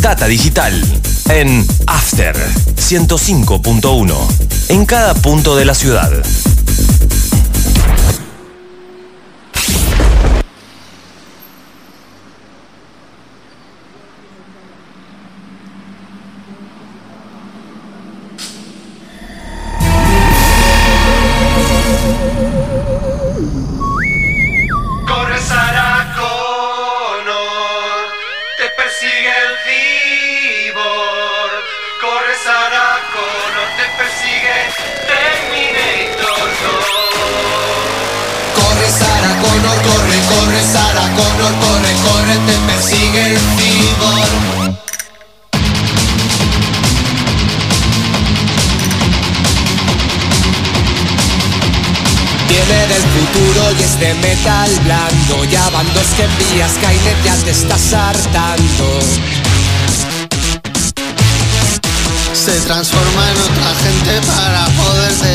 Data Digital en After 105.1 en cada punto de la ciudad.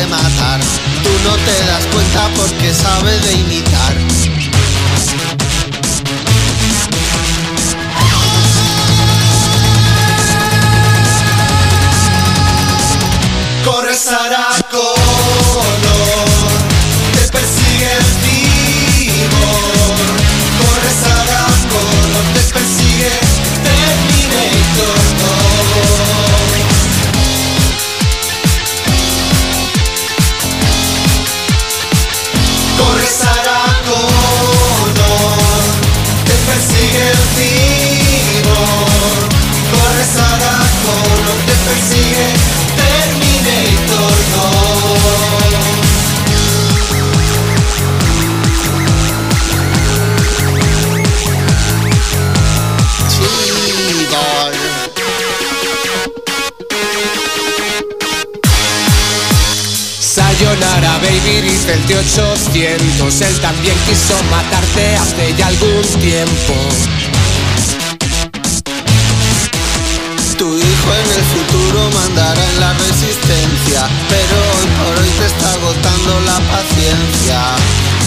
Matar. Tú no te das cuenta porque sabe de imitar. T800 Él también quiso matarte hace ya algún tiempo Tu hijo en el futuro mandará en la resistencia, pero hoy por hoy te está agotando la paciencia.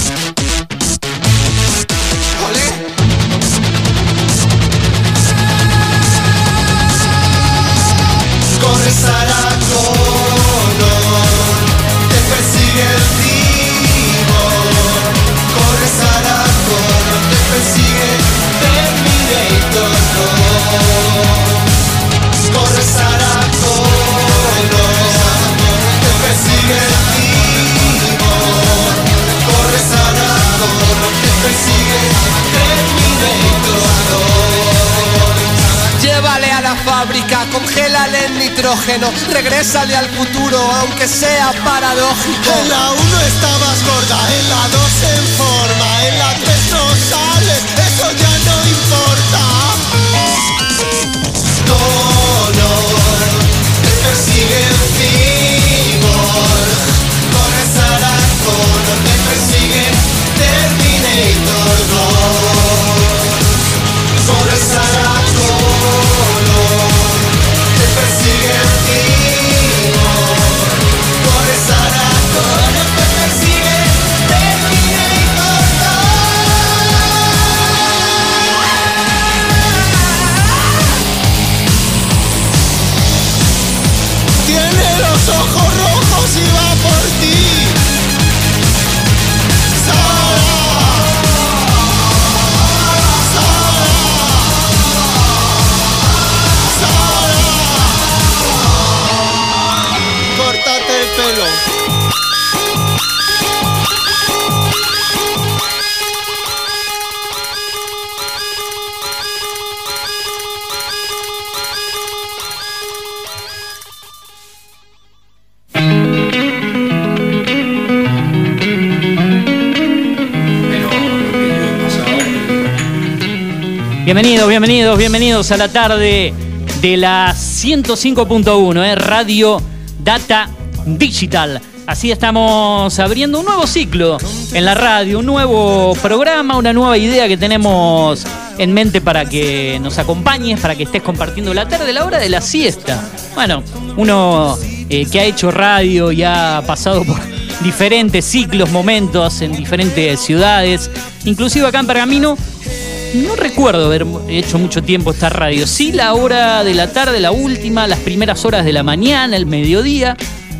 Nitrógeno Regrésale al futuro, aunque sea paradójico. En la 1 estabas gorda, en la 2 en forma, en la 3 Bienvenidos, bienvenidos, bienvenidos a la tarde de la 105.1, eh, Radio Data Digital. Así estamos abriendo un nuevo ciclo en la radio, un nuevo programa, una nueva idea que tenemos en mente para que nos acompañes, para que estés compartiendo la tarde, la hora de la siesta. Bueno, uno eh, que ha hecho radio y ha pasado por diferentes ciclos, momentos en diferentes ciudades, inclusive acá en Pergamino, No recuerdo haber hecho mucho tiempo esta radio. Sí, la hora de la tarde, la última, las primeras horas de la mañana, el mediodía.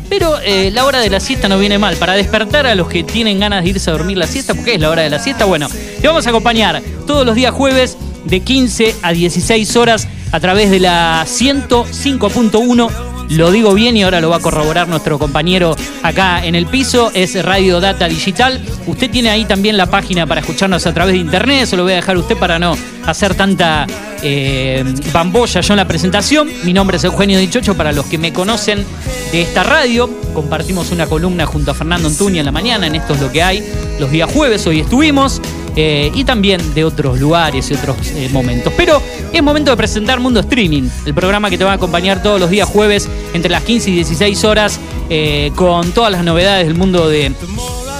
Pero eh, la hora de la siesta no viene mal. Para despertar a los que tienen ganas de irse a dormir la siesta, porque es la hora de la siesta, bueno, te vamos a acompañar todos los días jueves de 15 a 16 horas a través de la 105.1 lo digo bien y ahora lo va a corroborar nuestro compañero acá en el piso, es Radio Data Digital. Usted tiene ahí también la página para escucharnos a través de internet, eso lo voy a dejar a usted para no hacer tanta eh, bambolla yo en la presentación. Mi nombre es Eugenio Dichocho, para los que me conocen de esta radio, compartimos una columna junto a Fernando Antuña en la mañana, en esto es lo que hay, los días jueves, hoy estuvimos. Eh, y también de otros lugares y otros eh, momentos. Pero es momento de presentar Mundo Streaming, el programa que te va a acompañar todos los días jueves entre las 15 y 16 horas eh, con todas las novedades del mundo de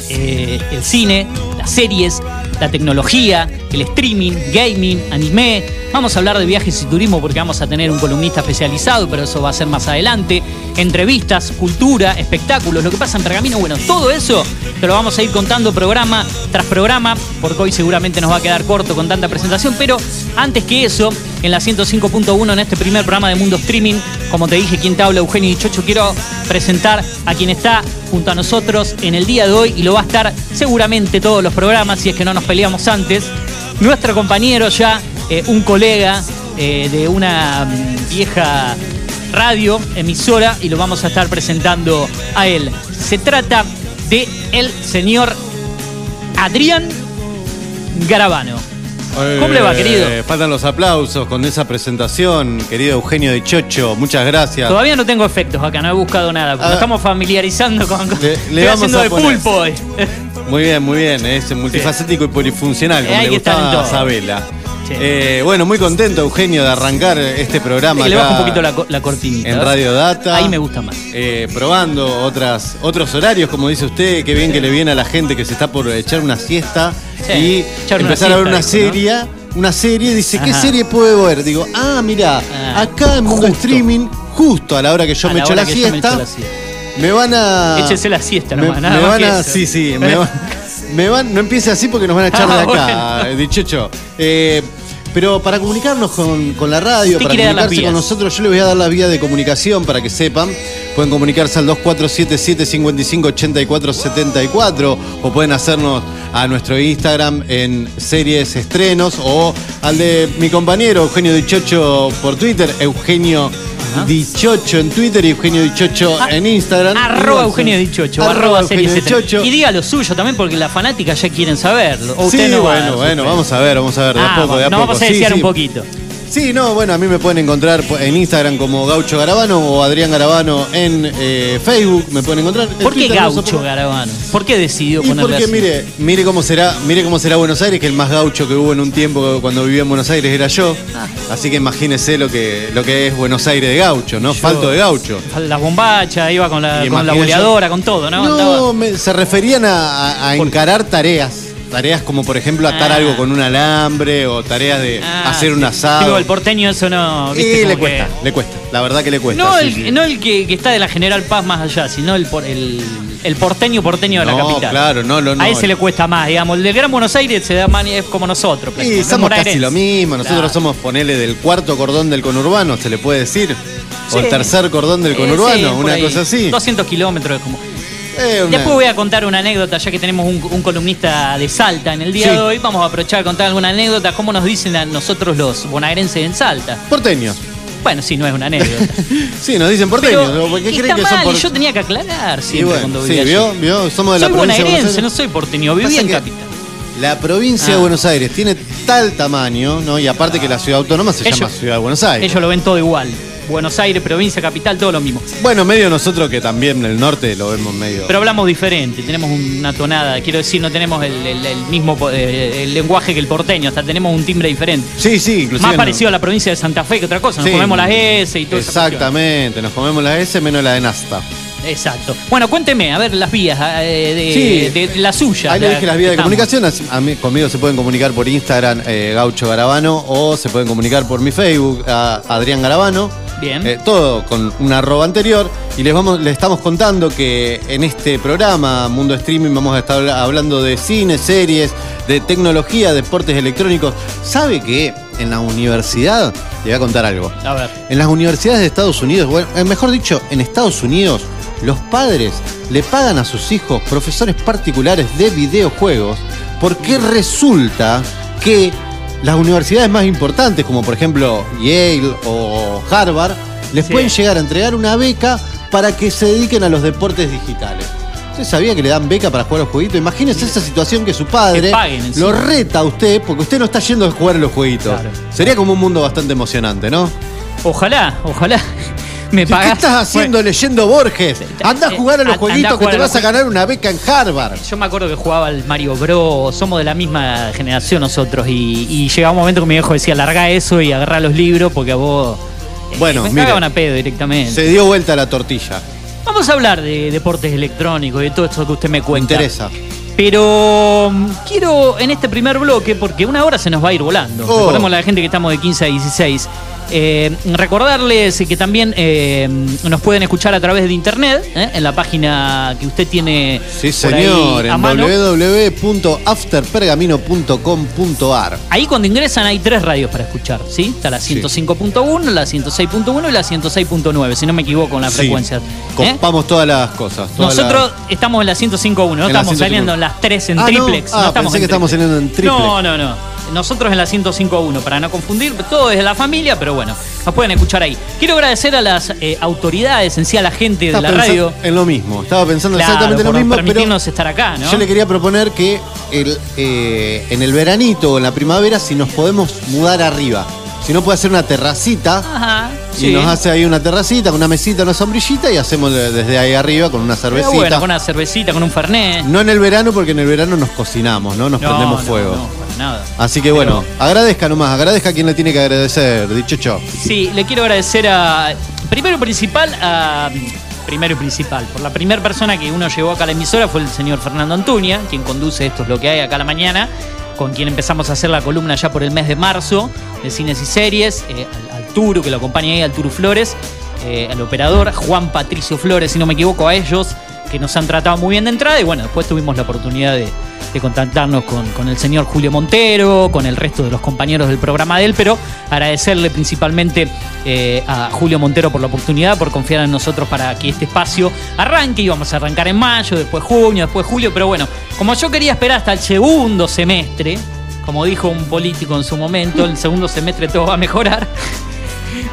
el cine, las series, la tecnología, el streaming, gaming, anime. Vamos a hablar de viajes y turismo porque vamos a tener un columnista especializado, pero eso va a ser más adelante. Entrevistas, cultura, espectáculos, lo que pasa en Pergamino, bueno, todo eso te lo vamos a ir contando programa tras programa, porque hoy seguramente nos va a quedar corto con tanta presentación, pero antes que eso, en la 105.1, en este primer programa de Mundo Streaming, como te dije, quien te habla, Eugenio Dichocho, quiero presentar a quien está junto a nosotros en el día de hoy y lo va a estar seguramente todos los programas, si es que no nos peleamos antes. Nuestro compañero ya, eh, un colega eh, de una mm, vieja radio, emisora, y lo vamos a estar presentando a él. Se trata de el señor Adrián Garabano. ¿Cómo le va, querido? Eh, Faltan los aplausos con esa presentación, querido Eugenio de Chocho. Muchas gracias. Todavía no tengo efectos acá, no he buscado nada. porque Ah. Nos estamos familiarizando con. con- Le- le estoy vamos haciendo a de poner. pulpo hoy. Muy bien, muy bien. Es multifacético y polifuncional, Eh, como hay le gustaba a todo. Sí. Eh, bueno, muy contento, Eugenio, de arrancar este programa que le bajo un poquito la, la cortinita. en. Radio Data. Ahí me gusta más. Eh, probando otras, otros horarios, como dice usted, qué bien que le viene a la gente que se está por echar una siesta Sí, y echar empezar a ver una serie. Una serie, dice, ¿qué serie puedo ver? Digo, ah, mira, Ah, acá en Mundo. Streaming, justo a la hora que yo me echo la me siesta, echo la siesta. me van a. Échese la siesta me, nomás, nada me más van que a. eso. Sí, sí, me, va- me van. No empiece así porque nos van a echar de Ah, acá, bueno. dichocho. Eh, pero para comunicarnos con, con la radio, para comunicarse con nosotros, yo les voy a dar la vía de comunicación para que sepan. Pueden comunicarse al 2477-558474 o pueden hacernos a nuestro Instagram en series estrenos o al de mi compañero Eugenio Dichocho por Twitter, Eugenio Dichocho en Twitter y Eugenio Dichocho Ah, en Instagram. Arroba Eugenio Dichocho, arroba arroba Eugenio Dichocho. Y diga lo suyo también porque las fanáticas ya quieren saberlo. O Sí, usted no bueno, bueno, vamos a ver, vamos a ver, de a Ah, poco, de a nos poco. vamos a desear sí. un poquito. Sí, no, bueno, a mí me pueden encontrar en Instagram como Gaucho Garabano o Adrián Garabano en eh, Facebook, me pueden encontrar. En ¿Por qué Twitter Gaucho Garabano? ¿Por qué decidió Y ponerle porque así? mire, mire cómo será, mire cómo será Buenos Aires, que el más gaucho que hubo en un tiempo cuando vivía en Buenos Aires era yo. Ah. Así que imagínese lo que, lo que es Buenos Aires de gaucho, ¿no? Yo- Falto de gaucho. Las bombachas, iba con la, con la boleadora, con todo, ¿no? No, me- se referían a, a- encarar tareas. Tareas como, por ejemplo, atar Ah. algo con un alambre o tareas de Ah, hacer un sí. asado. Digo, el porteño eso no... ¿viste? le Como que- cuesta, le cuesta. La verdad que le cuesta. No, sí, el, sí. no el que, que está de la General Paz más allá, sino el, el, el porteño porteño de la capital. claro, no. A ese le cuesta más, digamos. El del Gran Buenos Aires se da más, es como nosotros. Prácticamente, somos casi lo mismo. Nosotros Claro. somos, ponele, del cuarto cordón del conurbano, se le puede decir. O Sí. el tercer cordón del Eh, conurbano, sí, una cosa así. 200 kilómetros es como. Eh, una- Después voy a contar una anécdota, ya que tenemos un, un columnista de Salta en el día Sí. de hoy. Vamos a aprovechar a contar alguna anécdota. ¿Cómo nos dicen a nosotros los bonaerenses en Salta? Porteños. Bueno, sí, no es una anécdota. Sí, nos dicen porteños. ¿Qué está que mal, son por... y yo tenía que aclarar Y siempre bueno, cuando sí, vivía. ¿vio? ¿Vio? Somos de la Soy provincia de Buenos bonaerense, no Aires. soy porteño, viví Pasa en que capital. La provincia Ah. de Buenos Aires tiene tal tamaño, ¿no? Y aparte que la ciudad autónoma se Ellos- llama Ciudad de Buenos Aires. Ellos lo ven todo igual. Buenos Aires, provincia, capital, todo lo mismo. Bueno, medio nosotros que también en el norte lo vemos medio. Pero hablamos diferente, tenemos una tonada, quiero decir, no tenemos el, el- el mismo eh, el lenguaje que el porteño, hasta tenemos un timbre diferente. sí, sí, inclusive. Más no- parecido a la provincia de Santa Fe que otra cosa, nos Sí. comemos las S y todo eso. Exactamente, nos comemos la S menos la de Nasta. Exacto. Bueno, cuénteme, a ver, las vías eh, de, Sí. de- de la suya. Ahí le la- dije las vías de estamos. comunicación. as- A mí, conmigo se pueden comunicar por Instagram, eh, Gaucho Garabano, o se pueden comunicar por mi Facebook, a Adrián Garabano. Bien. Eh, todo con un arroba anterior. Y les, vamos, les estamos contando que en este programa, Mundo Streaming, vamos a estar hablando de cine, series, de tecnología, deportes electrónicos. ¿Sabe que en la universidad, le voy a contar algo. A ver. En las universidades de Estados Unidos, bueno, eh, mejor dicho, en Estados Unidos, los padres le pagan a sus hijos profesores particulares de videojuegos porque resulta que las universidades más importantes, como por ejemplo Yale o Harvard, les Sí. pueden llegar a entregar una beca para que se dediquen a los deportes digitales. ¿Usted sabía que le dan beca para jugar a los jueguitos? Imagínese esa situación que su padre Que lo reta a usted porque usted no está yendo a jugar a los jueguitos. Claro. Sería como un mundo bastante emocionante, ¿no? Ojalá, ojalá. Me ¿Qué estás haciendo leyendo Borges? Anda a jugar a los Eh, jueguitos a que te vas a ganar una beca en Harvard. Yo me acuerdo que jugaba al Mario Bros. Somos de la misma generación nosotros. Y, y llegaba un momento que mi viejo decía: larga eso y agarrá los libros porque a vos. eh, Bueno, me mire. a pedo directamente. Se dio vuelta la tortilla. Vamos a hablar de deportes electrónicos, de todo esto que usted me Me cuenta. interesa. Pero mm, quiero en este primer bloque, porque una hora se nos va a ir volando. Oh. Recordemos a la gente que estamos de 15 a 16. Eh, recordarles que también eh, nos pueden escuchar a través de internet, ¿eh? en la página que usted tiene Sí, señor. En www.afterpergamino.com.ar. Ahí cuando ingresan hay tres radios para escuchar, ¿sí? Está la 105.1, la 106.1 y la 106.9, si no me equivoco con las Sí. frecuencias. ¿eh? Copamos todas las cosas. todas Nosotros las- estamos en la 105.1, no En la estamos 105.1. saliendo en las 3 en Ah, no. triplex. Ah, no estamos pensé que estamos saliendo en triplex. No, no, no. Nosotros en la 105.1, para no confundir, todo es de la familia, pero bueno, nos pueden escuchar ahí. Quiero agradecer a las eh, autoridades, en sí a la gente de la radio. En lo mismo. Estaba pensando Claro, exactamente lo por mismo, pero permitirnos estar acá, ¿no? yo le quería proponer que el, eh, en el veranito o en la primavera, si nos podemos mudar arriba. Si no puede hacer una terracita. Ajá, Y sí. nos hace ahí una terracita, con una mesita, una sombrillita y hacemos de- desde ahí arriba con una Pero cervecita. bueno, con una cervecita, con un fernet. No en el verano porque en el verano nos cocinamos, ¿no? Nos No, prendemos no, fuego. no, nada. Así que bueno, agradezca nomás, agradezca a quien le tiene que agradecer, dichocho. Sí, le quiero agradecer a. Primero principal, a. Primero y principal, por la primera persona que uno llevó acá a la emisora fue el señor Fernando Antuña, quien conduce esto es lo que hay acá a la mañana, con quien empezamos a hacer la columna ya por el mes de marzo de cines y series, eh, al, al Turu, que lo acompaña ahí, al Turu Flores, eh, al operador Juan Patricio Flores, si no me equivoco, a ellos, que nos han tratado muy bien de entrada, y bueno, después tuvimos la oportunidad de, de contactarnos con, con el señor Julio Montero, con el resto de los compañeros del programa de él, pero agradecerle principalmente eh, a Julio Montero por la oportunidad, por confiar en nosotros para que este espacio arranque. Íbamos a arrancar en mayo, después junio, después julio, pero bueno, como yo quería esperar hasta el segundo semestre, como dijo un político en su momento, el segundo semestre todo va a mejorar.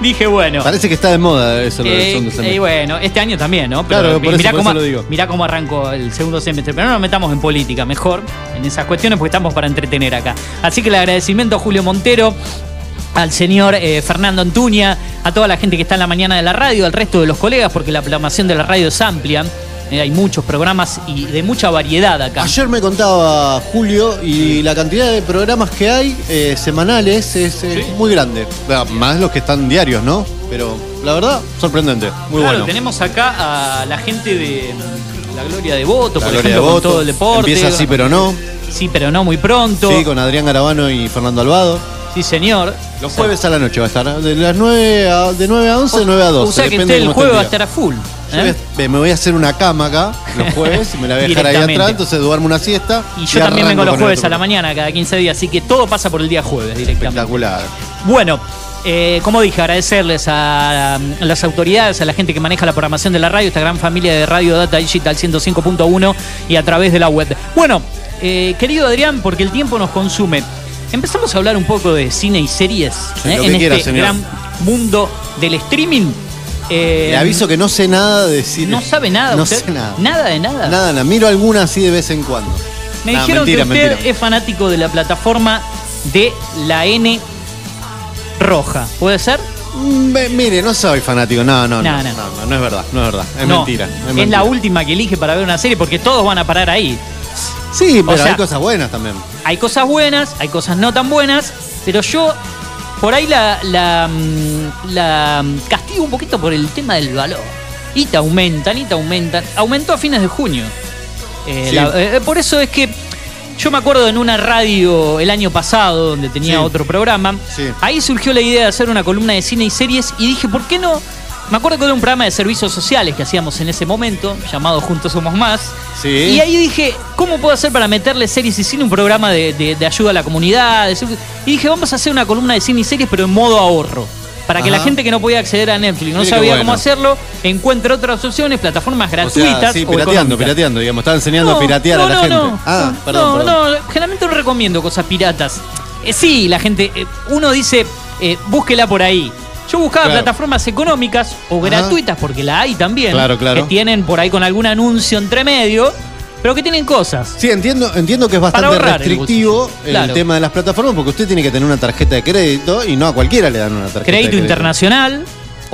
Dije, bueno. Parece que está de moda eso lo del Eh, segundo eh, semestre. bueno, este año también, ¿no? Claro, por eso- mirá, por cómo, eso lo digo. mirá cómo arrancó el segundo semestre. Pero no nos metamos en política, mejor en esas cuestiones porque estamos para entretener acá. Así que el agradecimiento a Julio Montero, al señor eh, Fernando Antuña, a toda la gente que está en la mañana de la radio, al resto de los colegas, porque la programación de la radio es amplia. Eh, hay muchos programas y de mucha variedad acá. Ayer me contaba Julio y la cantidad de programas que hay eh, semanales es eh, muy grande. Más los que están diarios, ¿no? Pero la verdad, sorprendente. Muy claro, bueno. tenemos acá a la gente de mm, la Gloria de Voto, La por Gloria ejemplo, de con Voto. todo el deporte. Empieza así, pero no. Sí, pero no muy pronto. Sí, con Adrián Garabano y Fernando Alvado. Sí, señor. Los jueves a la noche va a estar. De las 9 a, de 9 a 11, 9 a 12. O sea que usted el jueves va a estar a full. Yo ¿eh? voy a- me voy a hacer una cama acá los jueves y me la voy a dejar ahí Directamente. atrás, entonces duermo una siesta. Y yo también arranco vengo los con el jueves otro a la mañana, cada 15 días, así que todo pasa por el día jueves directamente. Espectacular. Bueno, eh, como dije, agradecerles a, las autoridades, a la gente que maneja la programación de la radio, esta gran familia de Radio Data Digital 105.1 y a través de la web. Bueno, eh, querido Adrián, porque el tiempo nos consume, empezamos a hablar un poco de cine y series Sí, ¿eh? lo que en quiera, este señor. gran mundo del streaming. Eh, Le aviso que no sé nada de cine. No sabe nada No usted. sé nada. Nada de nada. Nada, nada. Miro alguna así de vez en cuando. Me Nah, dijeron mentira, que usted mentira. es fanático de la plataforma de la N roja. ¿Puede ser? Mm, mire, no soy fanático. No, no, no. No, No, no. no, no es verdad. No es verdad. Es mentira. Es, la última que elige para ver una serie porque todos van a parar ahí. Sí, pero sea- hay cosas buenas también. Hay cosas buenas, hay cosas no tan buenas, pero yo por ahí la, la, mm, la mm, castigo un poquito por el tema del valor. Y te aumentan, y te aumentan. Aumentó a fines de junio. Eh, Sí. la- eh, por eso es que Yo me acuerdo en una radio el año pasado, donde tenía Sí. otro programa, Sí. ahí surgió la idea de hacer una columna de cine y series y dije, ¿por qué no? Me acuerdo que era un programa de servicios sociales que hacíamos en ese momento, llamado Juntos Somos Más. Sí. Y ahí dije, ¿cómo puedo hacer para meterle series y cine un programa de, de- de ayuda a la comunidad? y dije, vamos a hacer una columna de cine y series, pero en modo ahorro. Para que la gente que no podía acceder a Netflix, no Mire sabía bueno. cómo hacerlo, encuentre otras opciones, plataformas O gratuitas. sea, sí, o pirateando, pirateando, digamos. Estaba enseñando No, a piratear no, a la no, gente. no. ah, no, perdón, perdón. no, generalmente no recomiendo cosas piratas. Eh, sí, la gente, eh, uno dice, eh, búsquela por ahí. Yo buscaba Claro. plataformas económicas o Ajá. gratuitas, porque la hay también. Claro, claro. Que tienen por ahí con algún anuncio entre medio, pero que tienen cosas. Sí, entiendo, entiendo que es bastante el restrictivo el, Claro. tema de las plataformas porque usted tiene que tener una tarjeta de crédito y no a cualquiera le dan una tarjeta de Crédito crédito. internacional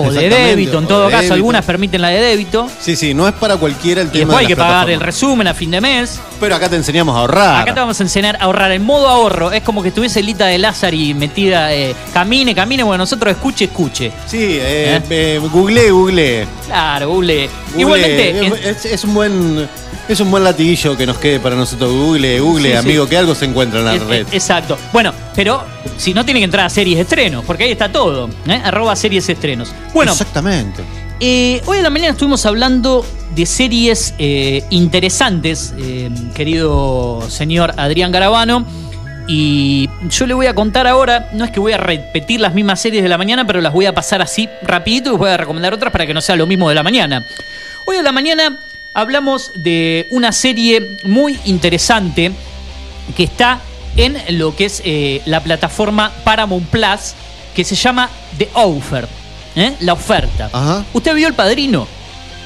o de débito, en todo caso, débito. algunas permiten la de débito. Sí, sí, no es para cualquiera el Y tema después hay de que las pagar el resumen a fin de mes. Pero acá te enseñamos a ahorrar. Acá te vamos a enseñar a ahorrar en modo ahorro. Es como que estuviese Lita de Lázari metida, eh, camine, camine, bueno, nosotros escuche, escuche. Sí, eh, eh. Claro, Google. Google, Igualmente, en- es, es un buen es un buen latiguillo que nos quede para nosotros. Google, Google, Sí, sí. amigo, que algo se encuentra en la es- red. es- exacto. Bueno, pero si no tiene que entrar a series estrenos, porque ahí está todo. ¿eh? Arroba series estrenos. Bueno, Exactamente. eh, hoy en la mañana estuvimos hablando de series eh, interesantes, querido señor Adrián Garabano. Y yo le voy a contar ahora, no es que voy a repetir las mismas series de la mañana, pero las voy a pasar así rapidito y voy a recomendar otras para que no sea lo mismo de la mañana. Hoy en la mañana hablamos de una serie muy interesante que está en lo que es eh, la plataforma Paramount Plus, que se llama The Offer, ¿eh? la oferta. Ajá. ¿Usted vio El Padrino?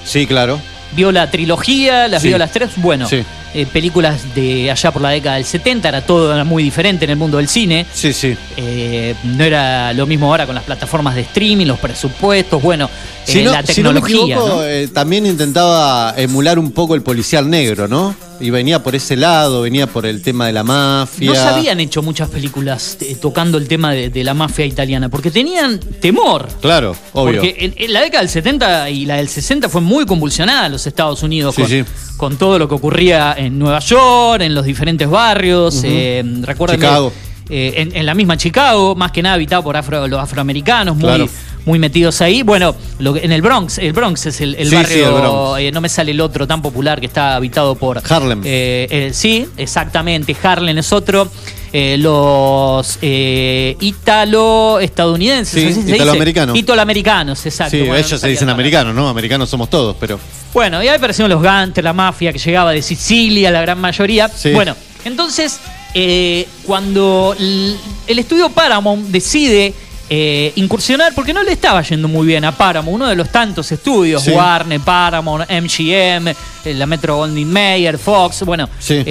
Sí, claro. ¿Vio la trilogía? ¿Las Sí. vio las tres? Bueno, Sí. Eh, películas de allá por la década del 70, era todo muy diferente en el mundo del cine. Sí, sí. Eh, no era lo mismo ahora con las plataformas de streaming, los presupuestos, bueno, Si eh, no, la si no me tecnología. equivoco, ¿no? también intentaba emular un poco el policial negro, ¿no? Y venía por ese lado, venía por el tema de la mafia. No se habían hecho muchas películas tocando el tema de, de la mafia italiana, porque tenían temor. Claro, obvio. Porque en, en la década del 70 y la del 60 fue muy convulsionada en los Estados Unidos Sí, con, sí. con todo lo que ocurría en Nueva York, en los diferentes barrios. eh, recuerden Chicago. eh, en, en la misma Chicago, más que nada habitado por afro- los afroamericanos, muy, Claro. muy metidos ahí. Bueno, lo que- en el Bronx, el Bronx es el, el Sí, sí, barrio, el Bronx. eh, no me sale el otro tan popular que está habitado por Harlem. eh, eh, sí, exactamente. Harlem es otro. Eh, los eh, italo-estadounidenses. Sí, italoamericanos. Italoamericanos, exacto. Sí, Bueno, no ellos se dicen americanos, ¿no? Americanos somos todos, pero. Bueno, y ahí aparecieron los gangsters, la mafia que llegaba de Sicilia, la gran mayoría. Sí. Bueno, entonces, eh, cuando el estudio Paramount decide eh, incursionar, porque no le estaba yendo muy bien a Paramount, uno de los tantos estudios, Sí. Warner, Paramount, MGM, eh, la Metro Goldwyn Mayer, Fox, bueno, Sí.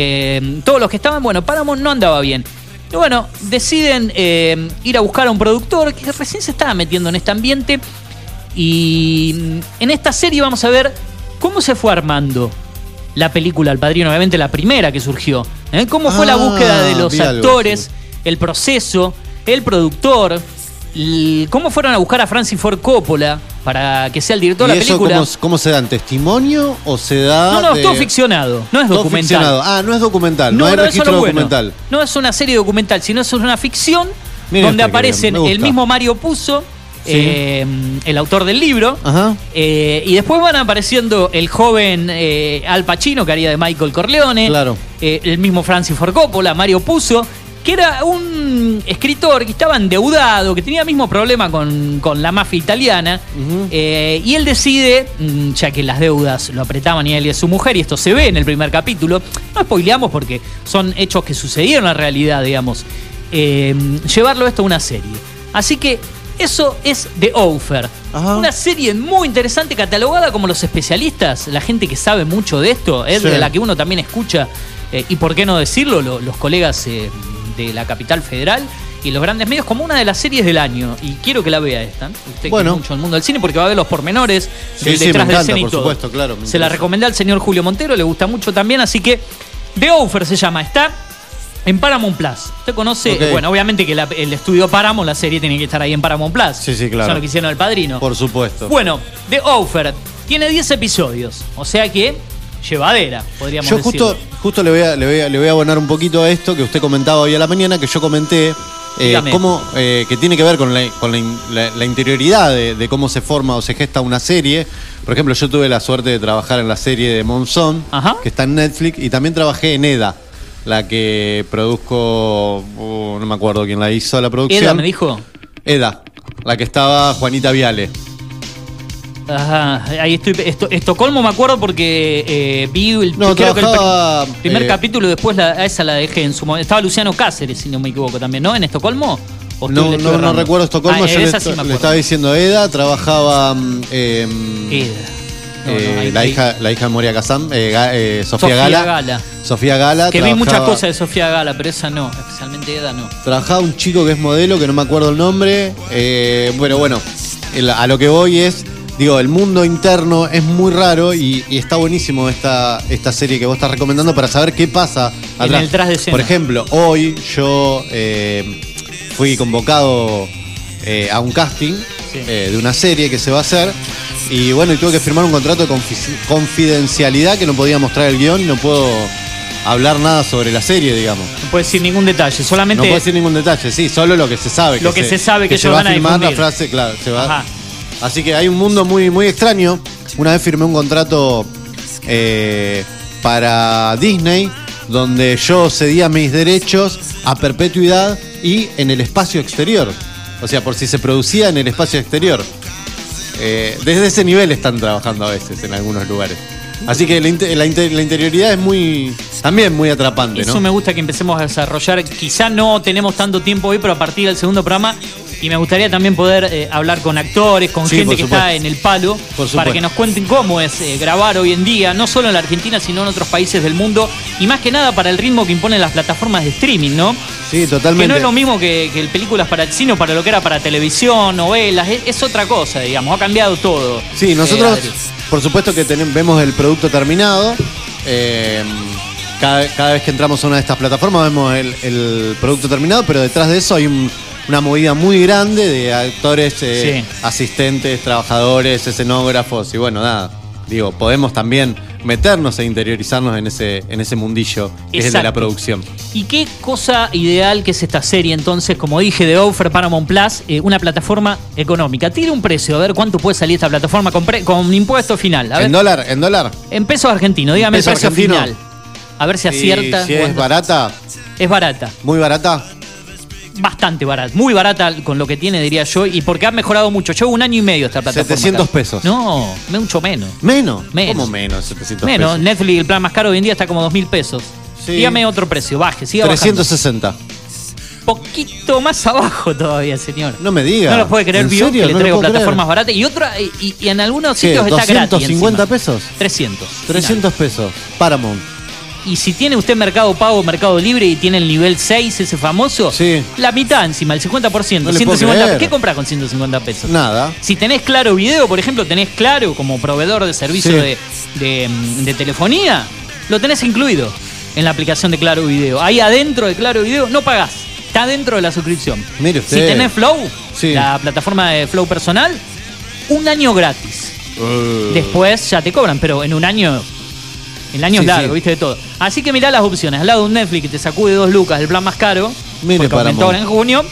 todos los que estaban, bueno, Paramount no andaba bien. Y bueno, deciden ir a buscar a un productor que recién se estaba metiendo en este ambiente. Y mm, en esta serie vamos a ver cómo se fue armando la película El Padrino, obviamente la primera que surgió. ¿eh? Cómo fue la Ah, búsqueda de los algo, actores, sí. el proceso, el productor, cómo fueron a buscar a Francis Ford Coppola para que sea el director de ¿Y la película. cómo, cómo se dan? ¿Testimonio o se da.? No, no, de- todo ficcionado, no es Todo documental. ficcionado. Ah, no es documental, no, hay es registro bueno. documental. No es una serie documental, sino es una ficción donde aparecen el mismo Mario Puzo, Sí. eh, el autor del libro, Ajá. eh, y después van apareciendo el joven eh, Al Pacino, que haría de Michael Corleone, Claro. el mismo Francis Ford Coppola, Mario Puzo, que era un escritor que estaba endeudado, que tenía el mismo problema con, con la mafia italiana, y él decide, mm, ya que las deudas lo apretaban y él y a su mujer, y esto se ve en el primer capítulo, no spoileamos porque son hechos que sucedieron en la realidad, digamos, llevarlo esto a una serie. Así que eso es The Offer. Ajá. Una serie muy interesante, catalogada como los especialistas, la gente que sabe mucho de esto, es Sí. de la que uno también escucha, eh, y por qué no decirlo, lo- los colegas eh, de la capital federal y los grandes medios, como una de las series del año. Y quiero que la vea esta, usted Bueno. que es mucho el mundo del cine, porque va a ver los pormenores Sí, del sí, detrás me de escena y por todo. supuesto, claro, me Se la recomendé al señor Julio Montero, le gusta mucho también, así que The Offer se llama, está en Paramount Plus. Usted conoce, bueno, obviamente que la- el estudio Paramount, la serie tiene que estar ahí en Paramount Plus. Sí, sí, claro. Son lo que hicieron el padrino. Por supuesto. Bueno, The Offer tiene 10 episodios, o sea que llevadera, podríamos Yo decirlo. justo, justo le, voy a, le, voy a, le voy a abonar un poquito a esto que usted comentaba hoy a la mañana, que yo comenté, eh, cómo, eh, que tiene que ver con, la, con la in- la- la interioridad de, de cómo se forma o se gesta una serie. Por ejemplo, yo tuve la suerte de trabajar en la serie de Monzón, Ajá. que está en Netflix, y también trabajé en EDA, la que produzco, uh, no me acuerdo quién la hizo la producción. Eda me dijo. EDA, la que estaba Juanita Viale. Ajá, ahí estoy. Esto, Estocolmo me acuerdo porque eh, vi el, No, creo que el primer eh, capítulo, después la, esa la dejé en su momento. Estaba Luciano Cáceres, si no me equivoco también, ¿no? ¿En Estocolmo? ¿O estoy- No, no, recuerdo Estocolmo, Ah, yo le, sí me le estaba diciendo EDA, trabajaba em, Eda. No, eh, la, hija, la hija de Moria Kazan, eh, eh, Sofía, Sofía Gala. Gala. Sofía Gala. Que vi muchas cosas de Sofía Gala, pero esa no, especialmente Eda no. Trabajaba un chico que es modelo, que no me acuerdo el nombre. eh, bueno, bueno, a lo que voy es, digo, el mundo interno es muy raro y, y está buenísimo esta, esta serie que vos estás recomendando para saber qué pasa En atrás. el tras de escena. Por ejemplo, hoy yo eh, fui convocado eh, a un casting Sí. eh, de una serie que se va a hacer. Y bueno, y tuve que firmar un contrato de confi- confidencialidad que no podía mostrar el guion y no puedo hablar nada sobre la serie, digamos. No puedo decir ningún detalle, solamente. No puedo decir ningún detalle, sí, solo lo que se sabe. Lo que se sabe que se va van a firmar la difundir. frase, claro, se va. Ajá. Así que hay un mundo muy, muy extraño. Una vez firmé un contrato eh, para Disney, donde yo cedía mis derechos a perpetuidad y en el espacio exterior. O sea, por si se producía en el espacio exterior. Eh, desde ese nivel están trabajando a veces en algunos lugares. Así que la, inte- la inte- la interioridad es muy también muy atrapante, Eso me gusta que empecemos a desarrollar. Quizá no tenemos tanto tiempo hoy, pero a partir del segundo programa. Y me gustaría también poder eh, hablar con actores, con Sí, gente que supuesto. está en el palo, para que nos cuenten cómo es eh, grabar hoy en día, no solo en la Argentina, sino en otros países del mundo. Y más que nada para el ritmo que imponen las plataformas de streaming, ¿no? Sí, Que totalmente. no es lo mismo que, que el películas para el cine o para lo que era para televisión, novelas, es, es otra cosa, digamos, ha cambiado todo. Sí, nosotros, Eh, Adri. por supuesto que vemos el producto terminado. cada, cada vez que entramos a una de estas plataformas vemos el, el producto terminado, pero detrás de eso hay un- una movida muy grande de actores, eh, Sí. asistentes, trabajadores, escenógrafos y bueno, nada. Digo, podemos también meternos e interiorizarnos en ese, en ese mundillo que es el de la producción. ¿Y qué cosa ideal que es esta serie entonces, como dije, de Offer Paramount Plus, eh, una plataforma económica? Tire un precio, a ver cuánto puede salir esta plataforma con, pre- con impuesto final. A ver, En dólar, en dólar. en pesos argentinos, dígame el peso precio argentino. final. A ver si Y acierta. si es barata, es barata, muy barata. Bastante barata, muy barata con lo que tiene, diría yo, y porque ha mejorado mucho. Llevo un año y medio esta plataforma. 700 acá. pesos. No, mucho menos. Menos. Menos. ¿Cómo menos? 700 Menos, pesos. Netflix, el plan más caro hoy en día está como 2 mil pesos. Sí. Dígame otro precio, baje, siga bajando. 360. poquito más abajo todavía, señor. No me diga. No lo puede creer, ¿En vio, serio? que le No traigo plataformas creer. baratas. Y otra, y, y en algunos ¿Qué? sitios está gratis. 250 encima. pesos? 300. 300 pesos. Paramount. Y si tiene usted Mercado Pago, Mercado Libre y tiene el nivel 6, ese famoso, Sí. la mitad encima, el 50%. No le puedo 150, creer. ¿Qué compras con 150 pesos? Nada. Si tenés Claro Video, por ejemplo, tenés Claro como proveedor de servicio Sí. de, de, de telefonía, lo tenés incluido en la aplicación de Claro Video. Ahí adentro de Claro Video no pagás, está dentro de la suscripción. Mire usted. Si tenés Flow, Sí. la plataforma de Flow personal, un año gratis. Después ya te cobran, pero en un año. El año Sí, es largo, sí. viste de todo. Así que mirá las opciones. Al lado de un Netflix que te sacude dos lucas, el plan más caro, Mire porque aumentó ahora en junio,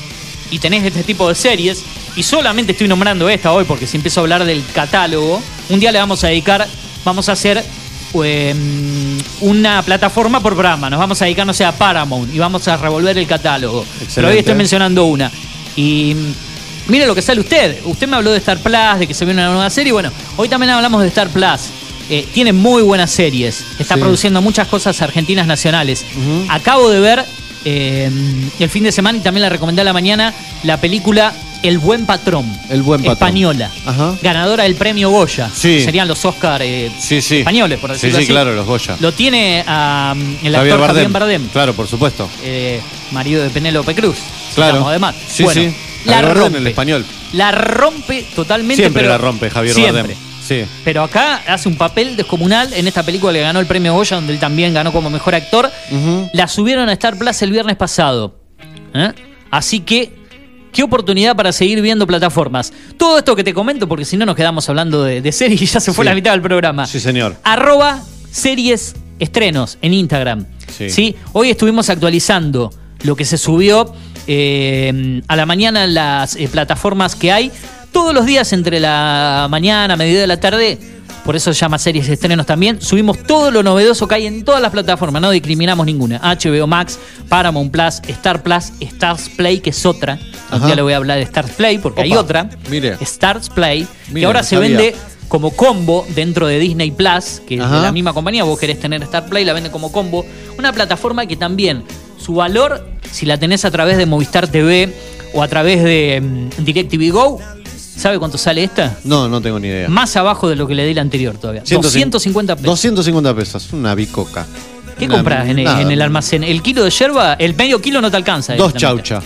y tenés este tipo de series. Y solamente estoy nombrando esta hoy porque si empiezo a hablar del catálogo, un día le vamos a dedicar, vamos a hacer eh, una plataforma por programa. Nos vamos a dedicar, no sé, a Paramount y vamos a revolver el catálogo. Pero hoy estoy mencionando una. Y mire lo que sale usted. Usted me habló de Star Plus, de que se viene una nueva serie. Bueno, hoy también hablamos de Star Plus. Eh, tiene muy buenas series. Está Sí. produciendo muchas cosas argentinas nacionales. Acabo de ver eh, el fin de semana y también la recomendé a la mañana la película El Buen Patrón. El Buen Patrón. Española. Ajá. Ganadora del premio Goya. Sí. Serían los Oscar eh, Sí, sí. españoles, por Sí, decirlo sí, así. claro, los Goya. Lo tiene ah, el Javier actor Bardem. Javier Bardem Claro, por supuesto. eh, marido de Penélope Cruz. Claro. digamos, además. Sí, bueno, sí. La Bardem, rompe. el español. La rompe totalmente. Siempre pero- la rompe Javier siempre. Bardem. Sí. Pero acá hace un papel descomunal en esta película que ganó el premio Goya, donde él también ganó como mejor actor. La subieron a Star Plus el viernes pasado. ¿Eh? Así que, qué oportunidad para seguir viendo plataformas. Todo esto que te comento, porque si no nos quedamos hablando de, de series y ya se fue Sí. la mitad del programa. Sí, señor. Arroba series estrenos en Instagram. Sí. ¿sí? Hoy estuvimos actualizando lo que se subió eh, a la mañana en las eh, plataformas que hay. Todos los días entre la mañana, mediodía de la tarde, por eso se llama series estrenos también. Subimos todo lo novedoso que hay en todas las plataformas, no discriminamos ninguna. HBO Max, Paramount Plus, Star Plus, Stars Play, que es otra. Ajá. Ya le voy a hablar de Stars Play porque hay otra. mire. Stars Play, que ahora se sabía. vende como combo dentro de Disney Plus, que es de la misma compañía, vos querés tener Star Play, la vende como combo. Una plataforma que también su valor, si la tenés a través de Movistar TV o a través de mm, DirecTV Go, ¿sabe cuánto sale esta? No, no tengo ni idea. Más abajo de lo que le di la anterior todavía. 150 250 pesos. 250 pesos, una bicoca. ¿Qué Una- compras en, el- nada. en el almacén? El kilo de yerba, el medio kilo no te alcanza. Dos directamente. chaucha.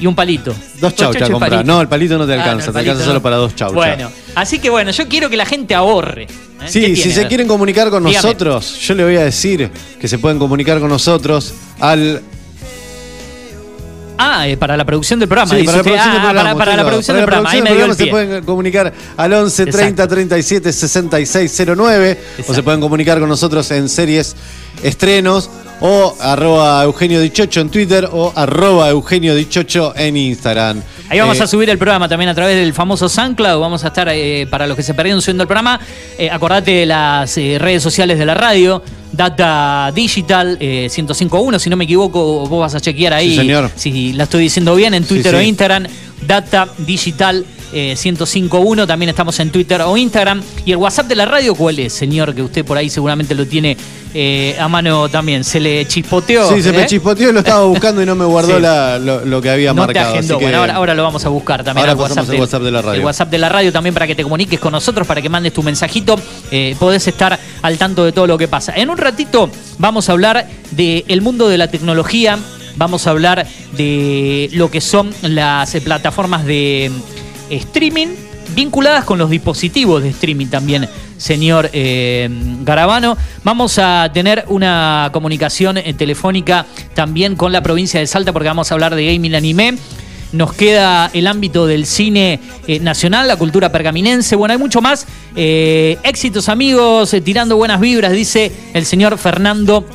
Y un palito. Dos chaucha y compras. palito. No, el palito no te Ah, alcanza, te alcanza solo para dos chaucha. Bueno, así que bueno, yo quiero que la gente ahorre. ¿eh? ¿Qué Sí, si se quieren comunicar con Dígame. nosotros, yo le voy a decir que se pueden comunicar con nosotros al. Ah, eh, para la producción del programa. Sí, para la usted. producción del Ah, programa. para, para usted la producción para del la programa. Ahí producción me del dio el programa se pueden comunicar al 11 30 37 66 09 o Exacto. se pueden comunicar con nosotros en series estrenos o arroba Eugenio Dichocho en Twitter o arroba Eugenio Dichocho en Instagram. Ahí vamos Eh, a subir el programa también a través del famoso SoundCloud. Vamos a estar, eh, para los que se perdieron subiendo el programa, eh, acordate de las redes sociales de la radio, Data Digital eh, 1051, si no me equivoco, vos vas a chequear ahí Sí, señor. si la estoy diciendo bien, en Twitter Sí, o. Instagram, Data Digital eh, 1051, también estamos en Twitter o Instagram. ¿Y el WhatsApp de la radio cuál es, señor? Que usted por ahí seguramente lo tiene eh, a mano también. ¿Se le chispoteó? Sí, se me ¿eh? chispoteó y lo estaba buscando y no me guardó Sí. la- lo, lo que había no marcado. te agendó. así que- Bueno, ahora, ahora lo vamos a buscar también. Ahora al el WhatsApp de la radio. El WhatsApp de la radio también para que te comuniques con nosotros, para que mandes tu mensajito. Eh, podés estar al tanto de todo lo que pasa. En un ratito vamos a hablar del mundo de la tecnología. Vamos a hablar de lo que son las eh, plataformas de eh, streaming vinculadas con los dispositivos de streaming también, señor eh, Garabano. Vamos a tener una comunicación eh, telefónica también con la provincia de Salta porque vamos a hablar de gaming anime. Nos queda el ámbito del cine eh, nacional, la cultura pergaminense. Bueno, hay mucho más. Eh, éxitos, amigos, tirando buenas vibras, dice el señor Fernando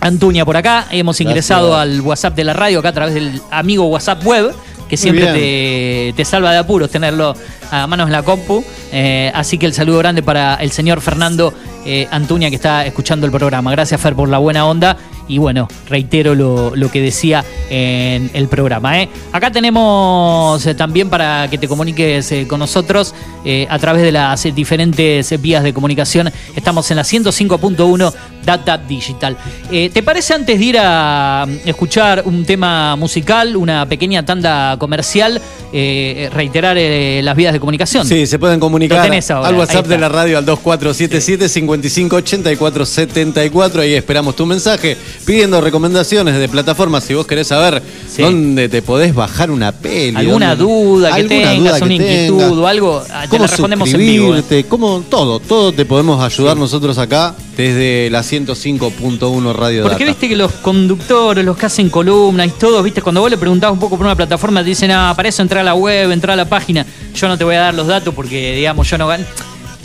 Antuña por acá. Hemos ingresado al WhatsApp de la radio, acá a través del amigo WhatsApp web, que siempre te, te salva de apuros tenerlo a manos en la compu. Eh, así que el saludo grande para el señor Fernando eh, Antuña que está escuchando el programa. Gracias, Fer, por la buena onda. Y bueno, reitero lo, lo que decía en el programa. ¿eh? Acá tenemos eh, también para que te comuniques eh, con nosotros eh, a través de las diferentes vías de comunicación. Estamos en la 105.1 Data Digital. Eh, ¿Te parece antes de ir a mm, escuchar un tema musical, una pequeña tanda comercial, eh, reiterar eh, las vías de comunicación? Sí, se pueden comunicar al WhatsApp de la radio al 2477-558474. Ahí esperamos tu mensaje pidiendo recomendaciones de plataformas si vos querés saber Sí. dónde te podés bajar una peli. ¿Alguna dónde- duda que alguna tengas, duda una inquietud tengas, o algo? Ah, Te cómo la respondemos en vivo. ¿eh? cómo todo, todo te podemos ayudar nosotros acá desde la 105.1 Radio Porque Data. viste que los conductores, los que hacen columnas y todos, viste, cuando vos le preguntás un poco por una plataforma, te dicen, ah, para eso entra a la web, entra a la página. Yo no te voy a dar los datos porque, digamos, yo no gan-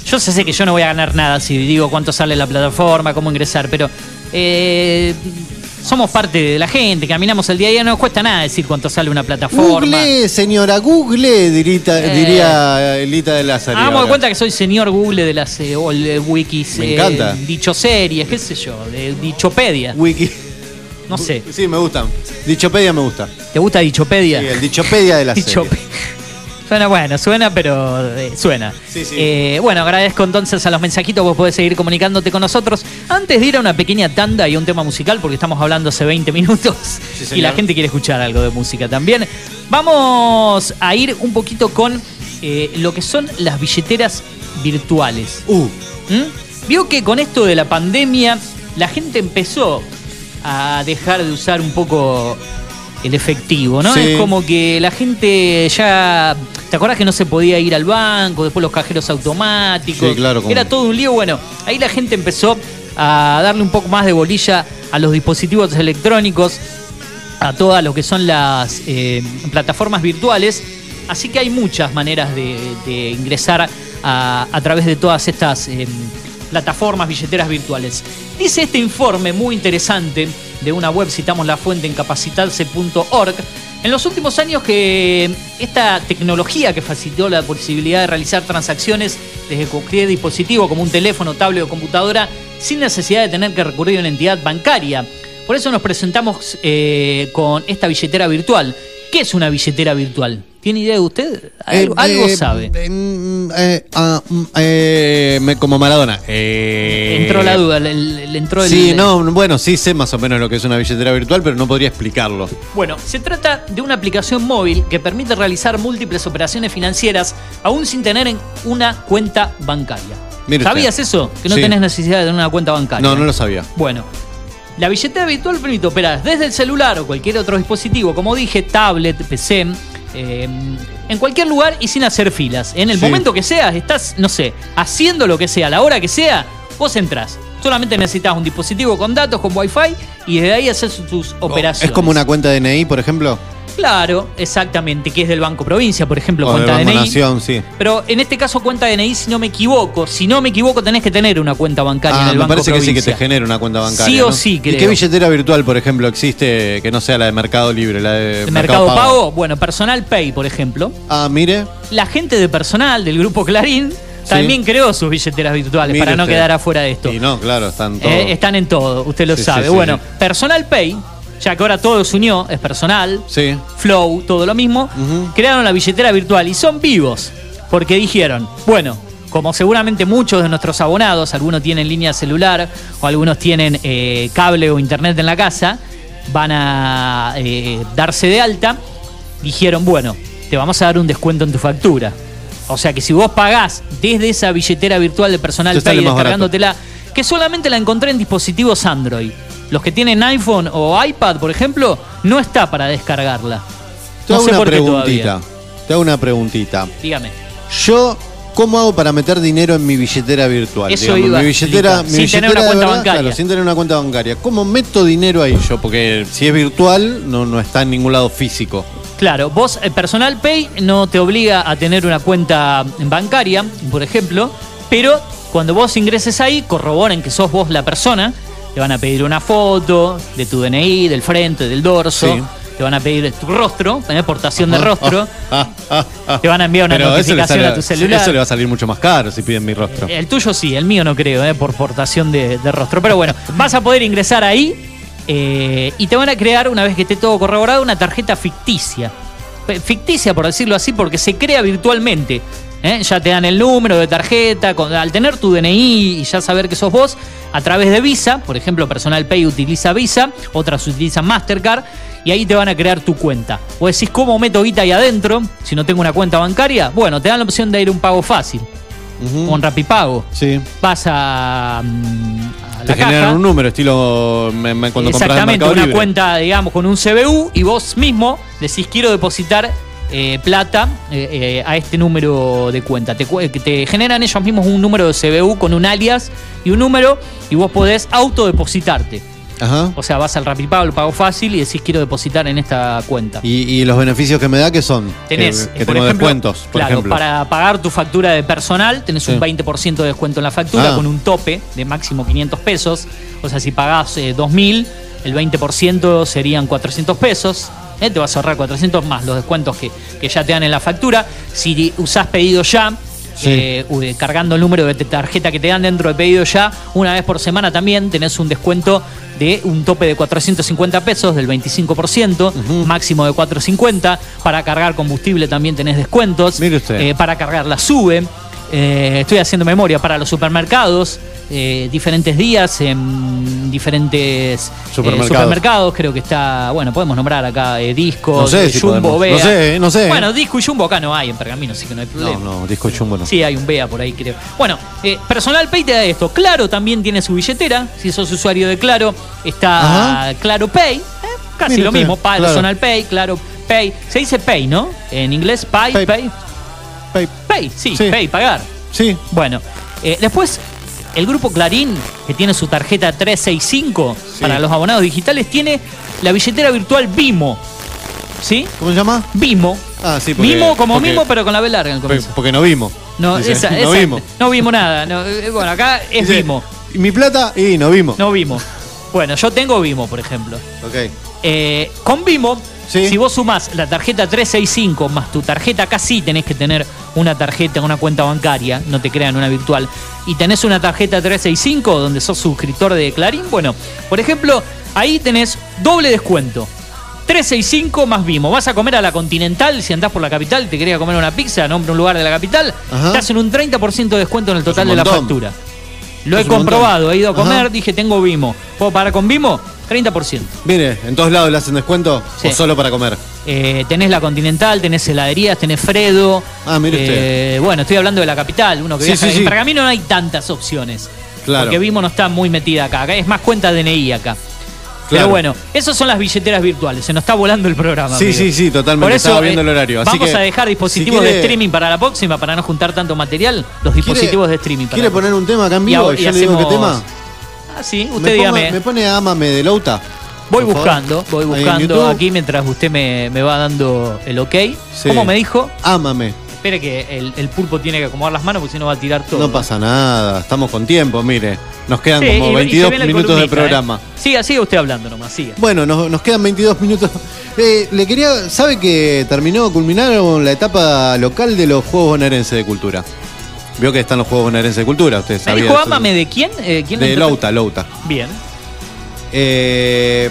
Yo sé que yo no voy a ganar nada si digo cuánto sale la plataforma, cómo ingresar, pero eh, somos parte de la gente, caminamos el día a día, no nos cuesta nada decir cuánto sale una plataforma. Google, señora, Google, dirita- Eh. diría Elita de Lázaro. Hagamos de cuenta que soy señor Google de las eh, eh, wikis, Me eh, encanta. dicho series, qué sé yo, de Dichopedia. Wiki. No sé. Sí, me gustan. Dichopedia me gusta. ¿Te gusta Dichopedia? Sí, el Dichopedia de la Dicho- serie. Suena bueno, suena, pero eh, suena. Sí, sí. Eh, bueno, agradezco entonces a los mensajitos, vos podés seguir comunicándote con nosotros. Antes de ir a una pequeña tanda y un tema musical, porque estamos hablando hace 20 minutos Sí, y la gente quiere escuchar algo de música también, vamos a ir un poquito con eh, lo que son las billeteras virtuales. Uh, ¿Mm? Vio que con esto de la pandemia la gente empezó a dejar de usar un poco el efectivo, ¿no? Sí. Es como que la gente ya. ¿Te acordás que no se podía ir al banco? Después los cajeros automáticos. Sí, claro, como- Era todo un lío. Bueno, ahí la gente empezó a darle un poco más de bolilla a los dispositivos electrónicos, a todas lo que son las eh, plataformas virtuales. Así que hay muchas maneras de, de ingresar a, a través de todas estas eh, plataformas, billeteras virtuales. Dice este informe muy interesante de una web, citamos la fuente en capacitarse.org, en los últimos años que esta tecnología que facilitó la posibilidad de realizar transacciones desde cualquier dispositivo como un teléfono, tablet o computadora sin necesidad de tener que recurrir a una entidad bancaria. Por eso nos presentamos eh, con esta billetera virtual. ¿Qué es una billetera virtual? ¿Tiene idea de usted? Algo, Eh, algo eh, sabe. eh, mm, eh, ah, mm, me- como Maradona. Entró la duda, le, entró el... Sí, no, bueno, sí sé más o menos lo que es una billetera virtual, pero no podría explicarlo. Bueno, se trata de una aplicación móvil que permite realizar múltiples operaciones financieras aún sin tener en una cuenta bancaria. Mire ¿Sabías usted. eso? Que no Sí. tenés necesidad de tener una cuenta bancaria. No, no lo sabía. Bueno, la billetera virtual permite operar desde el celular o cualquier otro dispositivo, como dije, tablet, PC, eh, en cualquier lugar y sin hacer filas. En el Sí. momento que seas, estás, no sé, haciendo lo que sea, a la hora que sea, vos entrás. Solamente necesitas un dispositivo con datos, con wifi, y desde ahí haces tus operaciones. ¿Es como una cuenta DNI, por ejemplo? Claro, exactamente, que es del Banco Provincia, por ejemplo, O cuenta Banco DNI. Nación, sí. Pero en este caso cuenta DNI, si no me equivoco. Si no me equivoco, tenés que tener una cuenta bancaria en Ah, el me Banco parece que sí que te genera una cuenta bancaria. Sí o ¿no? sí, ¿Y creo. qué billetera virtual, por ejemplo, existe que no sea la de Mercado Libre, la de ¿De Mercado Pago? Bueno, Personal Pay, por ejemplo. Ah, mire. La gente de personal del grupo Clarín también creó sus billeteras virtuales Mire para no usted. quedar afuera de esto. Y no, claro, están. Eh, están en todo, usted lo Sí, sabe. sí, bueno. Personal Pay, ya que ahora todo se unió, es personal, Sí. Flow, todo lo mismo, crearon la billetera virtual y son vivos, porque dijeron, bueno, como seguramente muchos de nuestros abonados, algunos tienen línea celular o algunos tienen eh, cable o internet en la casa, van a eh, darse de alta, dijeron, bueno, te vamos a dar un descuento en tu factura. O sea que si vos pagás desde esa billetera virtual de Personal Pay barato. descargándotela, que solamente la encontré en dispositivos Android. Los que tienen iPhone o iPad, por ejemplo, no está para descargarla. Te No hago sé una por qué preguntita. todavía. Te hago una preguntita. Dígame. Yo, ¿cómo hago para meter dinero en mi billetera virtual? Eso iba a mi billetera, mi Sin billetera tener una cuenta verdad, bancaria. Claro, sin tener una cuenta bancaria. ¿Cómo meto dinero ahí yo? Porque si es virtual, no, no está en ningún lado físico. Claro, vos, el Personal Pay no te obliga a tener una cuenta bancaria, por ejemplo, pero cuando vos ingreses ahí, corroboren que sos vos la persona, te van a pedir una foto de tu DNI, del frente, del dorso, Sí. te van a pedir tu rostro, tenés portación de rostro, Ah, ah, ah. te van a enviar una Pero notificación sale, a tu celular. eso le va a salir mucho más caro si piden mi rostro. El tuyo sí, el mío no creo, eh, por portación de, de rostro. Pero bueno, vas a poder ingresar ahí eh, y te van a crear, una vez que esté todo corroborado, una tarjeta ficticia. Ficticia, por decirlo así, porque se crea virtualmente. ¿Eh? Ya te dan el número de tarjeta, con- al tener tu DNI y ya saber que sos vos, a través de Visa, por ejemplo, Personal Pay utiliza Visa, otras utilizan Mastercard, y ahí te van a crear tu cuenta. O decís, ¿cómo meto guita ahí adentro si no tengo una cuenta bancaria? Bueno, te dan la opción de ir a un pago fácil Ujú. con Rapipago. Sí. Vas a, mm, a la Te generan caja. un número, estilo me- me- cuando Exactamente, una Libre. cuenta, digamos, con un CBU y vos mismo decís quiero depositar eh, plata eh, eh, a este número de cuenta. Te, que generan ellos mismos un número de CBU con un alias y un número y vos podés autodepositarte. Ajá. O sea, vas al Rapipago, el pago fácil y decís quiero depositar en esta cuenta. ¿Y, y los beneficios que me da qué son? Tenés, que, que eh, por tengo ejemplo, descuentos, por claro, ejemplo. para pagar tu factura de personal tenés un Sí. 20% de descuento en la factura Ah. con un tope de máximo 500 pesos. O sea, si pagás eh, 2.000, el 20% serían 400 pesos. ¿Eh? Te vas a ahorrar 400 más los descuentos que, que ya te dan en la factura. Si usás pedido ya, Sí. eh, cargando el número de tarjeta que te dan dentro de pedido ya, una vez por semana también tenés un descuento de un tope de 450 pesos del 25%, máximo de 450. Para cargar combustible también tenés descuentos. Mire usted. Eh, para cargar la sube. Eh, estoy haciendo memoria para los supermercados. Eh, diferentes días en diferentes eh, Supermercados. Creo que está, bueno, podemos nombrar acá eh, Disco, No sé si Jumbo, podemos. Bea. No sé, no sé. Bueno, Disco y Jumbo acá no hay en Pergamino, así que no hay problema. No, no, disco chumbo no. Sí, hay un BEA por ahí, creo. Bueno, eh, Personal Pay te da esto. Claro también tiene su billetera. Si sos usuario de Claro, está Ajá. Claro Pay. casi lo mismo. claro. Personal Pay, Claro Pay. Se dice Pay, ¿no? En inglés, Pay, Pay. Pay. Pay, Pay. sí, Sí. Pay, pagar. Sí. Bueno, eh, después el grupo Clarín, que tiene su tarjeta 365 Sí. para los abonados digitales, tiene la billetera virtual Vimo. ¿Sí? ¿Cómo se llama? Vimo. Ah, sí, porque- mimo como porque- mimo, pero con la B larga en el Porque, comienzo. porque no vimos. No, Dice, esa, no esa- vimos. no vimos nada. no, eh, bueno, acá es Dice, Vimo. ¿Y mi plata? Y no vimos. No Vimo. Bueno, yo tengo Vimo, por ejemplo. Ok. Eh, con Vimo, Sí. si vos sumás la tarjeta 365 más tu tarjeta, casi tenés que tener una tarjeta, una cuenta bancaria, no te crean una virtual, y tenés una tarjeta 365 donde sos suscriptor de Clarín, bueno, por ejemplo, ahí tenés doble descuento. 365 más Vimo. Vas a comer a la Continental, si andás por la capital, te quería comer una pizza, nombre un lugar de la capital, Ajá. te hacen un 30% de descuento en el total de la factura. Lo Es he comprobado, he ido a comer, Ajá. dije, tengo Vimo. ¿Puedo pagar con Vimo? 30%. Mire, ¿en todos lados le hacen descuento Sí. o solo para comer? Eh, tenés la Continental, tenés heladerías, tenés Fredo. Ah, mire Eh, Bueno, estoy hablando de la capital, uno que Sí, viaja. sí. En Pergamino no hay tantas opciones. Claro. Porque Vimo no está muy metida acá. Acá es más cuenta DNI acá. Pero Claro. bueno, esas son las billeteras virtuales. Se nos está volando el programa. Sí, amigo. sí, sí, totalmente. Por eso, Estaba viendo eh, el horario. Así vamos que, a dejar dispositivos si quiere- de streaming para la próxima, para no juntar tanto material. Los dispositivos de streaming. Para ¿Quiere poner un tema acá en vivo? Y y le digo qué tema. Ah, sí, Me usted ponga- dígame. Me pone Ámame de Louta. Voy favor. buscando, voy buscando aquí mientras usted me, me va dando el ok. Sí. ¿Cómo me dijo? Ámame. Espere que el, el pulpo tiene que acomodar las manos porque si no va a tirar todo. No pasa nada. Estamos con tiempo, mire. Nos quedan Sí, como y se 22 viene el minutos de columnista, programa. ¿eh? Siga, siga usted hablando nomás, siga. Bueno, nos, nos quedan 22 minutos. Eh, le quería. ¿Sabe que terminó, culminaron la etapa local de los Juegos Bonaerenses de Cultura? Vio que están los Juegos Bonaerenses de Cultura, usted ¿Me sabía. dijo eso? ámame de quién? Eh, ¿quién lo De interpreta? Louta, Louta. Bien. Eh,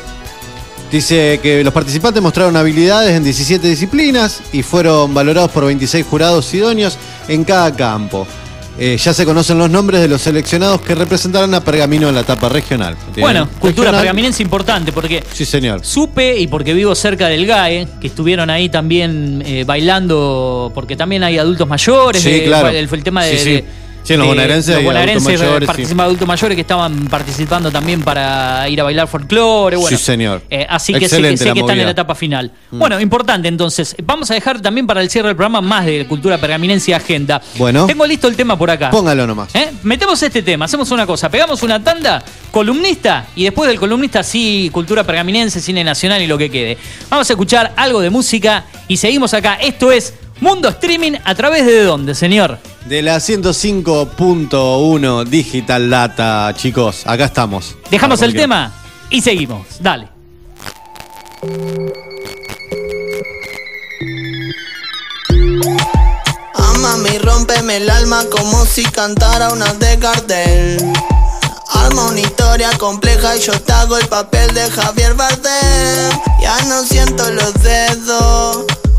dice que los participantes mostraron habilidades en 17 disciplinas y fueron valorados por 26 jurados idóneos en cada campo. Eh, ya se conocen los nombres de los seleccionados que representarán a Pergamino en la etapa regional. Bueno, Tienen cultura regional- pergaminense importante porque Sí, señor. supe y porque vivo cerca del GAE, que estuvieron ahí también eh, bailando, porque también hay adultos mayores. Sí, eh, claro. fue el, el tema de. Sí, sí. de- Sí, los bonaerenses los bonaerenses, adultos mayores, participan adultos mayores que estaban participando también para ir a bailar folclore. Bueno, Sí, señor. Eh, así que sé que, sé que están en la etapa final. Bueno, importante entonces. Vamos a dejar también para el cierre del programa más de cultura pergaminense agenda. Bueno. Tengo listo el tema por acá. Póngalo nomás. ¿Eh? Metemos este tema, hacemos una cosa, pegamos una tanda, columnista, y después del columnista sí, cultura pergaminense, cine nacional y lo que quede. Vamos a escuchar algo de música y seguimos acá. Esto es Mundo Streaming a través de dónde, señor. De la 105.1 Digital Data, chicos, acá estamos. Dejamos el tema y seguimos. Dale. Amame y rómpeme el alma como si cantara una de Gardel. Arma una historia compleja y yo te hago el papel de Javier Bardem. Ya no siento los dedos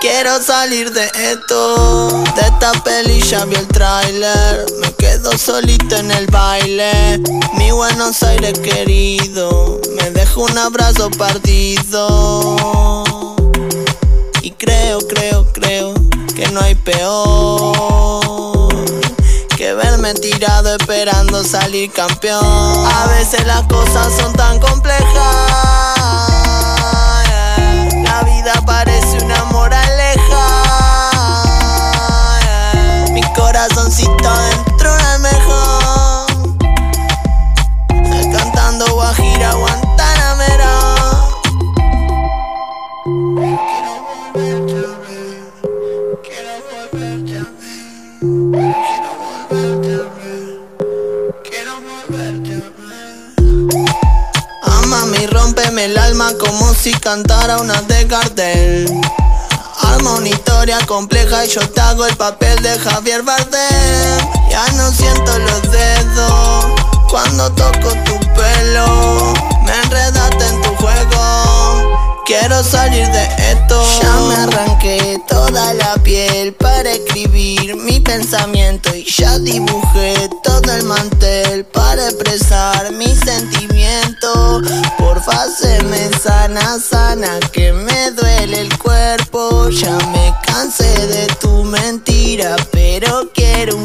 Quiero salir de esto. De esta peli ya vi el tráiler. Me quedo solito en el baile. Mi Buenos Aires querido. Me dejo un abrazo partido. Y creo, creo, creo que no hay peor que verme tirado esperando salir campeón. A veces las cosas son tan complejas. La vida parece una moraleja. Mi corazoncito dentro del mejor. Cantando Guajira Guantanamera. El alma como si cantara una de Gardel. Arma una historia compleja y yo te hago el papel de Javier Bardem. Ya no siento los dedos cuando toco tu pelo. Me enredaste en tu juego. Quiero salir de esto. Ya me arranqué toda la piel para escribir mi pensamiento y ya dibujé todo el mantel para expresar mi sentimiento. Porfa, se me sana, sana, que me duele el cuerpo. Ya me cansé de tu mentira, pero quiero un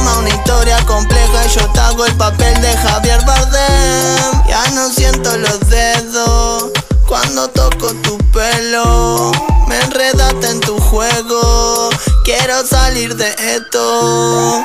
Arma una historia compleja y yo te hago el papel de Javier Bardem. Ya no siento los dedos cuando toco tu pelo. Me enredaste en tu juego. Quiero salir de esto.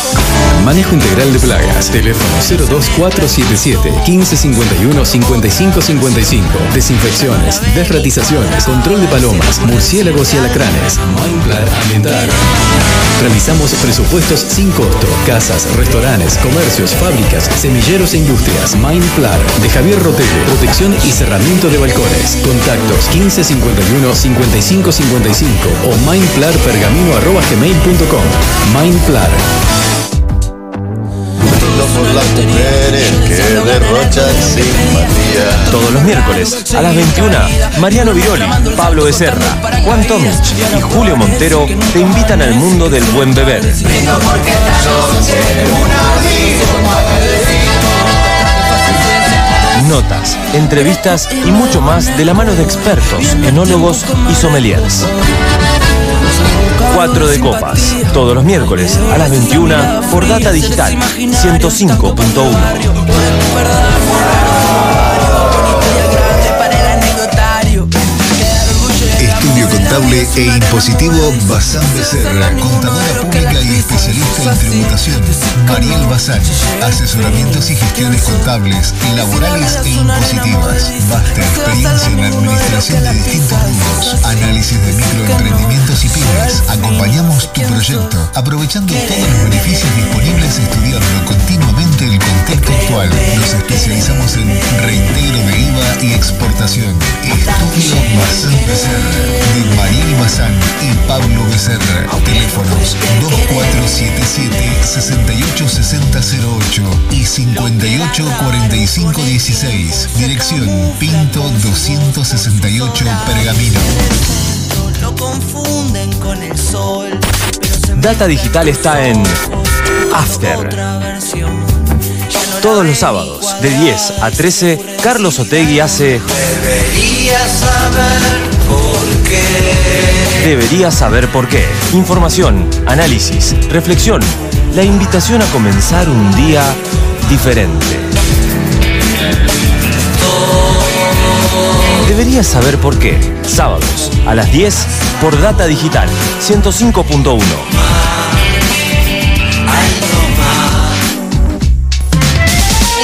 Manejo integral de plagas. Teléfono 02477 1551 5555. Desinfecciones, desratizaciones, control de palomas, murciélagos y alacranes. Mindclar Ambiental. Realizamos presupuestos sin costo. Casas, restaurantes, comercios, fábricas, semilleros e industrias. Mindplar de Javier Rotello. Protección y cerramiento de balcones. Contactos 1551 5555 o mindplarpergamino.gmail.com. Mindplar. por las mujeres que derrochan simpatía. Todos los miércoles a las 21, Mariano Viroli, Pablo Becerra, Juan Tomich y Julio Montero te invitan al mundo del buen beber. Notas, entrevistas y mucho más de la mano de expertos, enólogos y sommeliers. Cuatro de copas, todos los miércoles a las 21 por Data Digital 105.1. contable e impositivo Bazán Becerra, contadora pública y especialista en tributación. Mariel Bazán, asesoramientos y gestiones contables, laborales e impositivas. Vasta experiencia en la administración de distintos rubros, análisis de microemprendimientos y pymes. Acompañamos tu proyecto, aprovechando todos los beneficios disponibles, estudiando continuamente el contexto actual. Nos especializamos en reintegro de IVA y exportación. Estudio Bazán Becerra, Mariel Bazán y Pablo Becerra. Teléfonos 2477 686008 y 584516. Dirección Pinto 268 Pergamino. Lo confunden con el sol. Data Digital está en After. Todos los sábados, de 10 a 13, Carlos Otegui hace Deberías saber Deberías saber por qué. Información, análisis, reflexión. La invitación a comenzar un día diferente. Deberías saber por qué. Sábados a las 10 por Data Digital 105.1.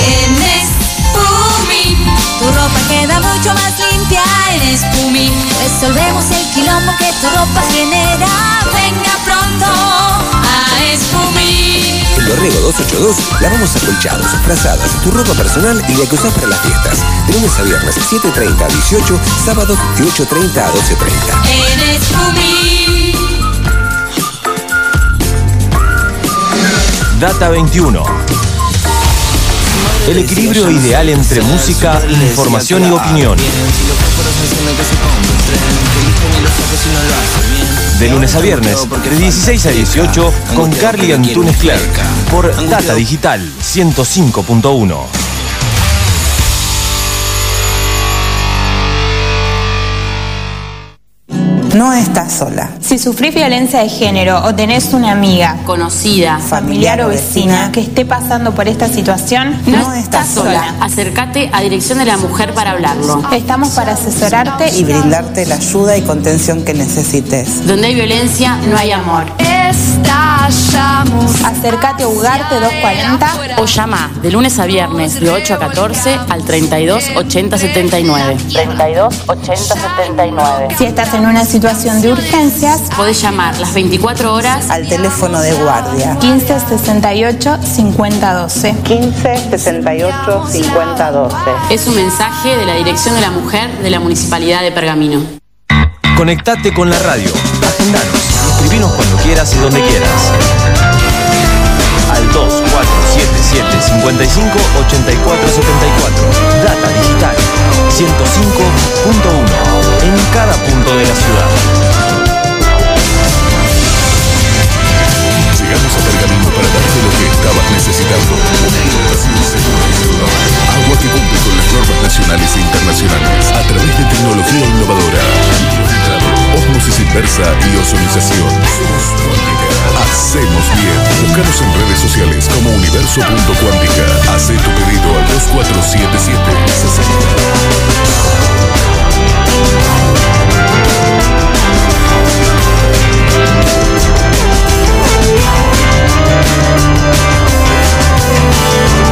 En Espumi, tu ropa queda mucho más limpia en Espumi. Resolvemos el quilombo que tu ropa genera. Venga pronto a Espumi. En Dorrego 282 lavamos acolchados, frazadas, tu ropa personal y la que usás para las fiestas. De lunes a viernes, 7.30 a 18, sábados de 8.30 a 12.30. En Espumi. Data 21. El equilibrio ideal entre música, información y opinión. De lunes a viernes, de 16 a 18, con Carly Antunes Clerc, por Data Digital 105.1. No estás sola. Si sufrís violencia de género o tenés una amiga, conocida, familiar o vecina que esté pasando por esta situación, no, estás sola. Acércate a Dirección de la Mujer para hablarlo. Estamos para asesorarte Y brindarte la ayuda y contención que necesites. Donde hay violencia, no hay amor. Estallamos. Acércate a Ugarte 240 O llama de lunes a viernes de 8 a 14 al 32 80 79. 32 80 79. Si estás en una situación de urgencias, Podés llamar las 24 horas Al teléfono de guardia. 15 68 50 12. 15 68 50 12. Es un mensaje de la Dirección de la Mujer de la Municipalidad de Pergamino. Conectate con la radio. Agendanos escribinos cuando quieras y donde quieras. Al 2477 55 84 74. Data Digital 105.1. En cada punto de la ciudad. Llegamos a Pergamino para darte lo que estabas necesitando. Una importación segura Agua que cumple con las normas nacionales e internacionales a través de tecnología innovadora. Osmosis inversa y ozonización. Hacemos bien. Búscanos en redes sociales como universo.cuántica. Haz tu pedido al 2477 60.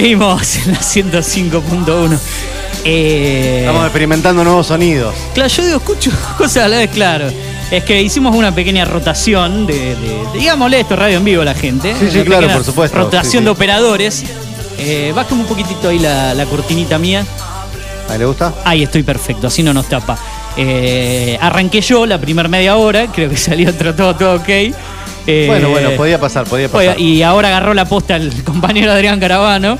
Seguimos en la 105.1. Eh, Estamos experimentando nuevos sonidos. Claro, yo digo, escucho cosas a la vez, claro. Es que hicimos una pequeña rotación de, de- de- digámosle esto, radio en vivo a la gente. Sí, sí, Una claro, pequeña por supuesto, Rotación sí, sí. de operadores. Eh, un poquitito ahí la, la cortinita mía. ¿A le gusta? Ahí estoy perfecto, así no nos tapa. Eh, arranqué yo la primera media hora, creo que salió todo, todo, todo ok. Eh, Bueno, bueno, podía pasar, podía pasar. Y ahora agarró la posta el compañero Adrián Caravano.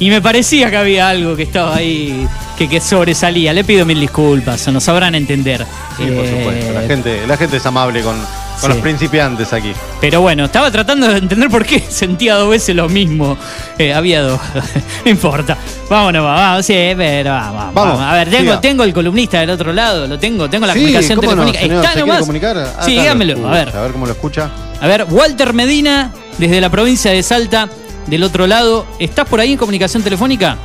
Y me parecía que había algo que estaba ahí, que, que sobresalía. Le pido mil disculpas, nos sabrán entender. Sí, por Eh, supuesto. La gente, la gente es amable con, con Sí. los principiantes aquí. Pero bueno, estaba tratando de entender por qué sentía dos veces lo mismo. Eh, había dos. no importa. Vámonos, vamos, sí, pero vamos. Vamos, A ver, tengo, siga. tengo el columnista del otro lado, lo tengo, tengo la Sí, comunicación ¿cómo no, telefónica. señor? Está ¿Se quiere nomás. comunicar? Ah, sí, dígamelo. A ver. escucha, A ver cómo lo escucha. A ver, Walter Medina, desde la provincia de Salta, del otro lado. ¿Estás por ahí en comunicación telefónica?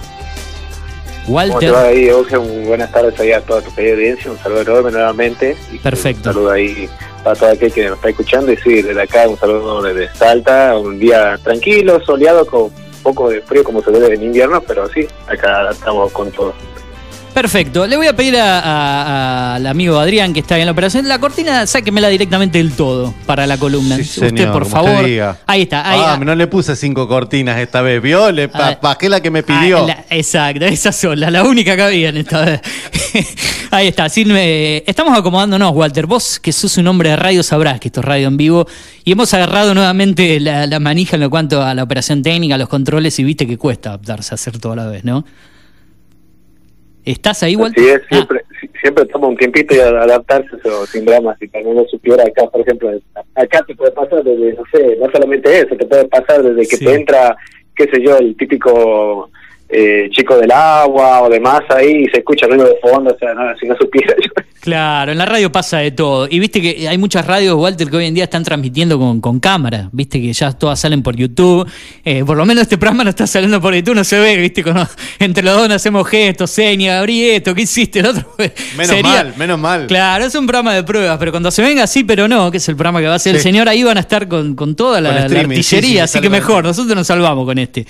¿Cómo te va Walter. ahí, Eugen? Buenas tardes ahí a toda tu querida audiencia. Un saludo enorme nuevamente. Y Perfecto. Un saludo ahí para todo aquel que nos está escuchando. Y sí, desde acá un saludo desde Salta. Un día tranquilo, soleado, con un poco de frío como se ve en invierno, pero sí, acá estamos con todo. Perfecto. Le voy a pedir a- a- al amigo Adrián, que está en la operación, la cortina, sáquemela directamente del todo para la columna. Sí, usted, señor, por usted favor. diga. Ahí está. Ahí, ah, ah, no le puse cinco cortinas esta vez, ¿vio? Le pa- bajé la que me ah, pidió. la- exacto, esa sola, la única que había en esta vez. Ahí está. sin, eh, estamos acomodándonos, Walter. Vos, que sos un hombre de radio, sabrás que esto es radio en vivo. Y hemos agarrado nuevamente la, la manija en lo cuanto a la operación técnica, los controles, y viste que cuesta adaptarse a hacer todo a la vez, ¿no? ¿Estás ahí, Walter? Es, Ah, siempre, si- siempre toma un tiempito y adaptarse eso sin drama. Si también lo supiera acá, por ejemplo, acá te puede pasar desde, no sé, no solamente eso, te puede pasar desde que Sí. te entra, qué sé yo, el típico eh, chico del agua o demás ahí y se escucha ruido de fondo, o sea, no, si no supiera yo. Claro, en la radio pasa de todo. Y viste que hay muchas radios, Walter, que hoy en día están transmitiendo con, con cámara. Viste que ya todas salen por YouTube. Eh, por lo menos este programa no está saliendo por YouTube, no se ve, viste, con- entre los dos no hacemos gestos, señas, abrí esto, ¿qué hiciste? El otro Menos sería- mal, menos mal. Claro, es un programa de pruebas, pero cuando se venga así, pero no, que es el programa que va a hacer el Sí. señor, ahí van a estar con, con toda la, Con la streaming, sí, artillería, sí, así que mejor, nosotros nos salvamos con este.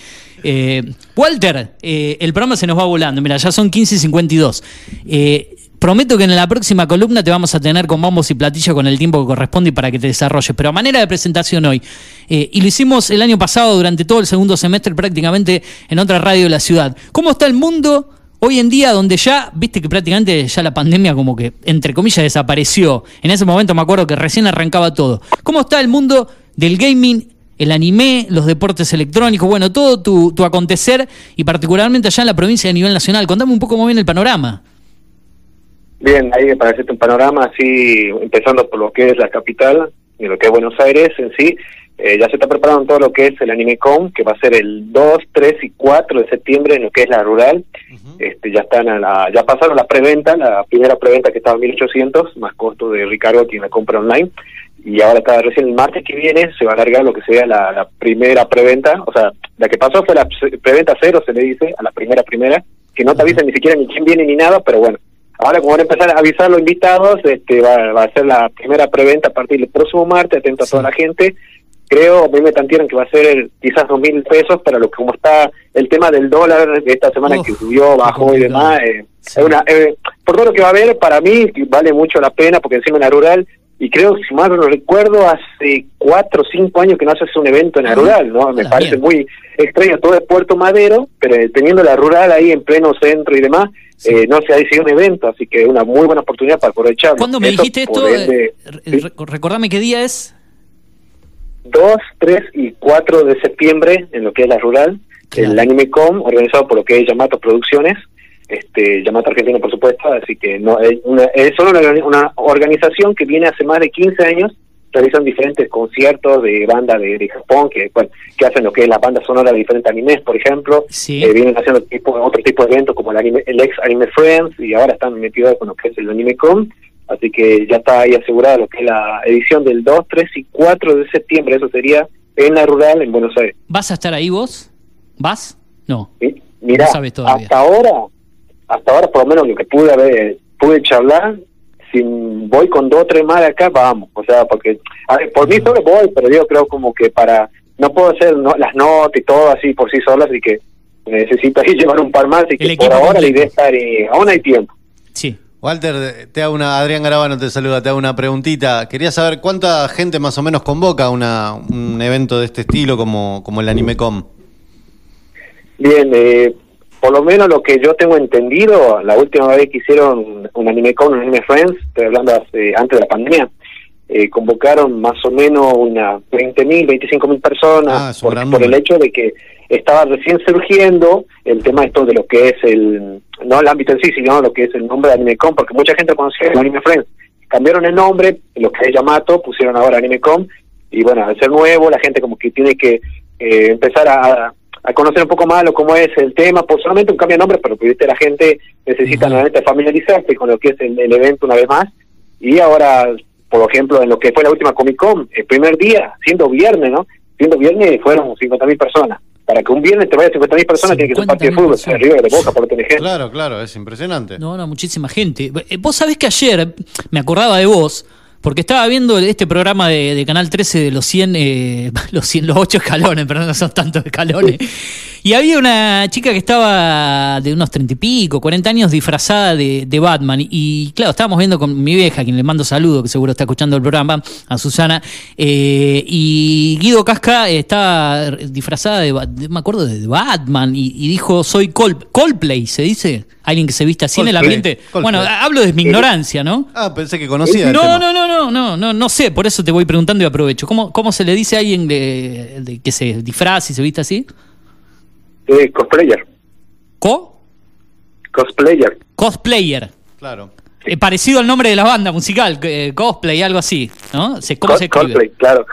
Eh, Walter, eh, el programa se nos va volando, mira, ya son 15 y 52. Eh, prometo que en la próxima columna te vamos a tener con bombos y platillos con el tiempo que corresponde y para que te desarrolles, pero a manera de presentación hoy, eh, y lo hicimos el año pasado durante todo el segundo semestre prácticamente en otra radio de la ciudad. ¿Cómo está el mundo? Hoy en día, donde ya, viste que prácticamente ya la pandemia como que, entre comillas, desapareció. En ese momento me acuerdo que recién arrancaba todo. ¿Cómo está el mundo del gaming, el anime, los deportes electrónicos? Bueno, todo tu, acontecer y particularmente allá en la provincia a nivel nacional. Contame un poco cómo viene el panorama. Bien, ahí para hacerte un panorama así, empezando por lo que es la capital y lo que es Buenos Aires en sí, eh, ya se está preparando todo lo que es el AnimeCon, que va a ser el 2, 3 y 4 de septiembre en lo que es la rural. este, ya están a la, ya pasaron la preventa, la primera preventa que estaba a 1800, más costo de Ricardo quien la compra online. Y ahora está recién el martes que viene se va a alargar lo que sea la, la primera preventa, o sea, la que pasó fue la pre- preventa cero, se le dice, a la primera primera, que no te avisan ni siquiera ni quién viene ni nada, pero bueno, Ahora, como van a empezar a avisar los invitados, este, va, va a ser la primera preventa a partir del próximo martes, atento a toda la gente. Creo, a mí me tantieron que va a ser el- quizás dos mil pesos, para lo que como está el tema del dólar de esta semana que subió, bajó y demás. eh, es una, eh, por todo lo que va a haber, para mí vale mucho la pena, porque encima en la rural, y creo, si mal no recuerdo, hace cuatro o cinco años que no se hace un evento en la rural, ¿no? Me parece muy extraño, todo es Puerto Madero, pero teniendo la rural ahí en pleno centro y demás, eh, no se ha decidido un evento, así que una muy buena oportunidad para aprovecharlo. ¿Cuándo me dijiste esto? ende, Eh, re- recordame qué día es. 2, 3 y 4 de septiembre en lo que es la rural, el AnimeCom, organizado por lo que es Yamato Producciones, este Yamato Argentina por supuesto, así que no es, una, es solo una, una organización que viene hace más de 15 años, realizan diferentes conciertos de banda de, de Japón que bueno, que hacen lo que es la banda sonora de diferentes animes, por ejemplo, Eh, vienen haciendo tipo, otro tipo de eventos como el, anime, el ex Anime Friends y ahora están metidos con lo que es el AnimeCom, Así que ya está ahí asegurada lo que es la edición del 2, 3 y 4 de septiembre. Eso sería en la rural en Buenos Aires. ¿Vas a estar ahí vos? ¿Vas? No. Mira, No sabes todavía. hasta ahora, hasta ahora por lo menos lo que pude haber, pude charlar, si voy con dos o tres más de acá, vamos. O sea, porque, a ver, por mí solo voy, pero yo creo como que para, no puedo hacer no- las notas y todo así por sí solas, así que necesito ahí llevar un par más, así que por ahora la idea es estar, y aún hay tiempo. Sí. Walter, te hago una, Adrián Garabano te saluda, te hago una preguntita. Quería saber cuánta gente más o menos convoca una, un evento de este estilo como, como el AnimeCom. Bien, eh, por lo menos lo que yo tengo entendido, la última vez que hicieron un anime con un anime friends, estoy hablando hace- antes de la pandemia, eh, convocaron más o menos unas 20.000, 25.000 personas Ah, por, por el hecho de que estaba recién surgiendo el tema esto de lo que es el, no el ámbito en sí, sino lo que es el nombre de AnimeCom, porque mucha gente conocía el Anime Friends. Cambiaron el nombre, lo que es Yamato, pusieron ahora AnimeCom, y bueno, al ser nuevo, la gente como que tiene que eh, empezar a, a conocer un poco más lo cómo es el tema, por solamente un cambio de nombre, pero viste la gente necesita nuevamente familiarizarse con lo que es el, el evento una vez más, y ahora, por ejemplo, en lo que fue la última Comic Con, el primer día, siendo viernes, ¿no? Siendo viernes fueron 50.000 personas. Para que un viernes te vaya 50.000 personas, tiene que ser partido de fútbol, River, de Boca, por ejemplo. Claro, claro, es impresionante. No, no, muchísima gente. Eh, Vos sabés que ayer me acordaba de vos, porque estaba viendo este programa de, de Canal 13 de los 100, eh, los 100, los 8 escalones, perdón, no son tantos escalones. Y había una chica que estaba de unos 30 y pico, 40 años, disfrazada de, de Batman. Y claro, estábamos viendo con mi vieja, quien le mando saludo, que seguro está escuchando el programa, a Susana. eh, y Guido Casca estaba disfrazada de, de- me acuerdo, de Batman. Y, y dijo, soy Col Coldplay, ¿se dice? Alguien que se viste así en el ambiente. Coldplay. Bueno, hablo de mi ignorancia, ¿no? Ah, pensé que conocía. el No, tema. no, no, no, no, no, no sé, por eso te voy preguntando y aprovecho. ¿Cómo, cómo se le dice a alguien de, de que se disfraza y se viste así? Eh, cosplayer. ¿Co? Cosplayer. Cosplayer. Claro. Eh, parecido al nombre de la banda musical, eh, cosplay, algo así, ¿no? Se- ¿Cómo Cos- se escribe? cosplay, claro.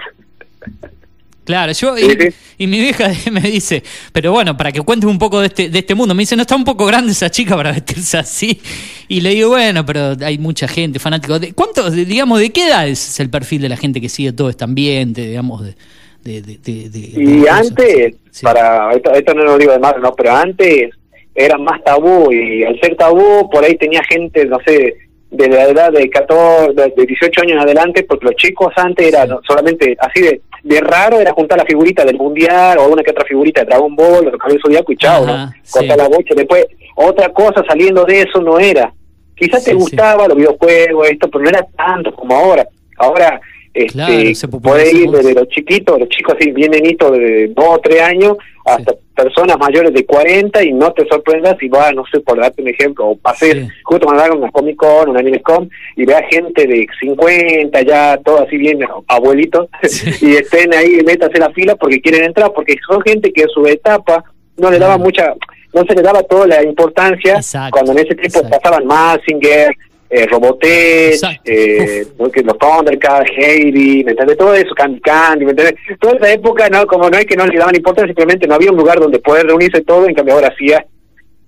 Claro, yo y, y mi vieja me dice, pero bueno, para que cuentes un poco de este, de este mundo, me dice, no está un poco grande esa chica para vestirse así. Y le digo, bueno, pero hay mucha gente fanático. ¿De ¿Cuánto, de- digamos, de qué edad es el perfil de la gente que sigue todo este ambiente, digamos, de, de, de- de- de- Y antes, para esto, esto no lo digo de malo, no, pero antes era más tabú y al ser tabú por ahí tenía gente, no sé, de la edad de 14, de de 18 años en adelante, porque los chicos antes era solamente así de, de raro era juntar la figurita del mundial o una que otra figurita de Dragon Ball o de Zodíaco y chao, ¿no? Ajá, Cortar la bocha, después otra cosa saliendo de eso no era. Quizás te gustaba los videojuegos, esto, pero no era tanto como ahora. Ahora, este, Claro, se puede ir desde los chiquitos, los chicos así bien nenitos de 2 o 3 años, hasta personas mayores de 40 y no te sorprendas si va, no sé, por darte un ejemplo, o pases, justo mandaron una Comic Con, una Anime Con, y veas gente de 50 ya, todo así bien abuelitos, y estén ahí, métase en la fila porque quieren entrar, porque son gente que en su etapa no le daba mucha, no se le daba toda la importancia cuando en ese tiempo pasaban Mazinger, eh, Robotech, eh, los Thundercats, Heidi, ¿me entiendes? Todo eso, Candy Candy, ¿me entiendes? Toda esa época, no como no es que no le daban importancia, simplemente no había un lugar donde poder reunirse todo, en cambio ahora sí hay.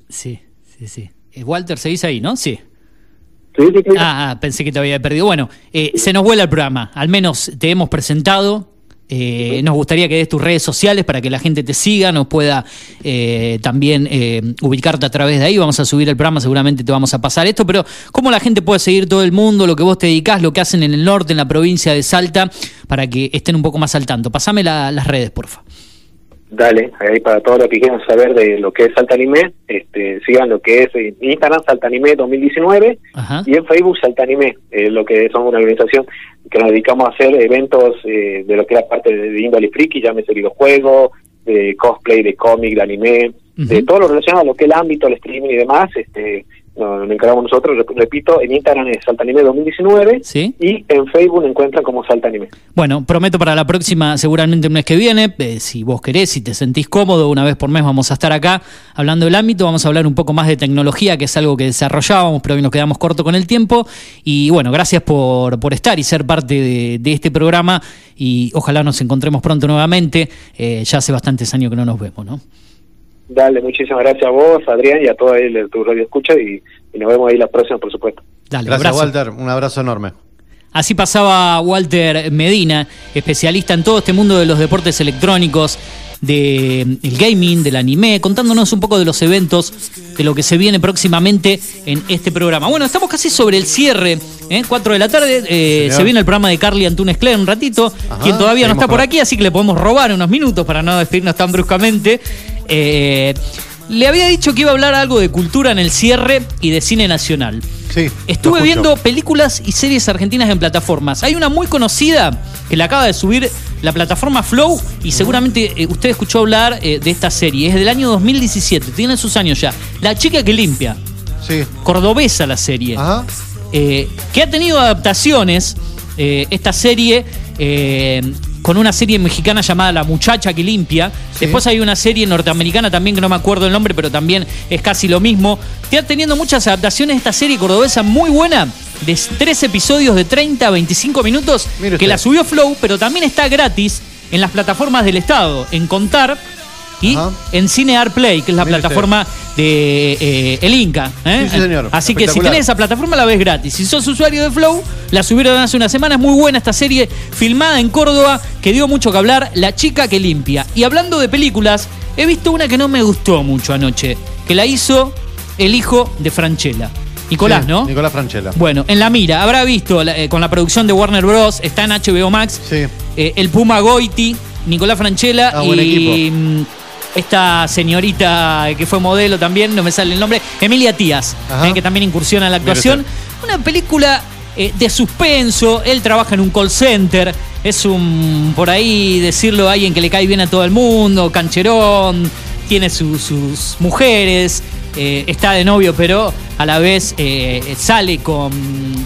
Sí, sí, sí. Eh, Walter, seguís ahí, ¿no? Sí. Sí, sí, sí. Ah, ah, pensé que te había perdido. Bueno, eh, se nos vuela el programa. Al menos te hemos presentado. Eh, nos gustaría que des tus redes sociales para que la gente te siga, nos pueda eh, también eh, ubicarte a través de ahí. Vamos a subir el programa, seguramente te vamos a pasar esto, pero cómo la gente puede seguir todo el mundo, lo que vos te dedicás, lo que hacen en el norte, en la provincia de Salta, para que estén un poco más al tanto. Pasame la- las redes, porfa. Dale, ahí para todos los que quieran saber de lo que es Salta Anime, este, sigan lo que es en Instagram Salta Anime 2019 Ajá. y en Facebook Salta Anime, eh, lo que somos una organización que nos dedicamos a hacer eventos eh, de lo que era parte de, de índole friki, llámese videojuegos, de cosplay, de cómic, de anime, de todo lo relacionado a lo que es el ámbito, el streaming y demás, este nos, nos encargamos nosotros, rep- repito, en Instagram es Salta Anime 2019 Sí. y en Facebook encuentran como Salta Anime. Bueno, prometo para la próxima, seguramente el mes que viene, eh, si vos querés, si te sentís cómodo, una vez por mes vamos a estar acá hablando del ámbito, vamos a hablar un poco más de tecnología, que es algo que desarrollábamos, pero hoy nos quedamos corto con el tiempo. Y bueno, gracias por, por estar y ser parte de, de este programa y ojalá nos encontremos pronto nuevamente. Eh, ya hace bastantes años que no nos vemos, ¿no? Dale, muchísimas gracias a vos, Adrián, y a toda de tu radio escucha, y, y nos vemos ahí la próxima, por supuesto. Dale, Gracias, abrazo. Walter. Un abrazo enorme. Así pasaba Walter Medina, especialista en todo este mundo de los deportes electrónicos, del gaming, del anime, contándonos un poco de los eventos, de lo que se viene próximamente en este programa. Bueno, estamos casi sobre el cierre, ¿eh? 4 de la tarde, eh, se viene el programa de Carly Antunes Cler un ratito, quien todavía no está por aquí, así que le podemos robar unos minutos para no despedirnos tan bruscamente. Eh, le había dicho que iba a hablar algo de cultura en el cierre y de cine nacional. Sí. Estuve viendo películas y series argentinas en plataformas. Hay una muy conocida que la acaba de subir la plataforma Flow y seguramente eh, usted escuchó hablar eh, de esta serie. Es del año 2017, tiene sus años ya. La chica que limpia. Sí. Cordobesa la serie. Eh, que ha tenido adaptaciones esta serie con una serie mexicana llamada La muchacha que limpia. Después hay una serie norteamericana también que no me acuerdo el nombre, pero también es casi lo mismo. Está teniendo muchas adaptaciones esta serie cordobesa muy buena. De tres episodios de 30 a 25 minutos que la subió Flow, pero también está gratis en las plataformas del Estado, en Contar y en Cinear Play, que es la Mire usted. plataforma de eh, El Inca. ¿eh? Sí, sí, señor. Así que si tenés esa plataforma la ves gratis. Si sos usuario de Flow, la subieron hace una semana. Es muy buena esta serie filmada en Córdoba que dio mucho que hablar. La chica que limpia. Y hablando de películas, he visto una que no me gustó mucho anoche. Que la hizo el hijo de Franchella. Nicolás, Sí, ¿no? Nicolás Franchella. Bueno, en la mira, habrá visto eh, con la producción de Warner Bros. Está en HBO Max. eh, el Puma Goiti, Nicolás Franchella Ah, buen y equipo. Esta señorita que fue modelo también, no me sale el nombre, Emilia Tías, eh, que también incursiona en la actuación. Una película eh, de suspenso, él trabaja en un call center, es un, por ahí decirlo, alguien que le cae bien a todo el mundo, cancherón, tiene su- sus mujeres, eh, está de novio, pero a la vez eh, sale con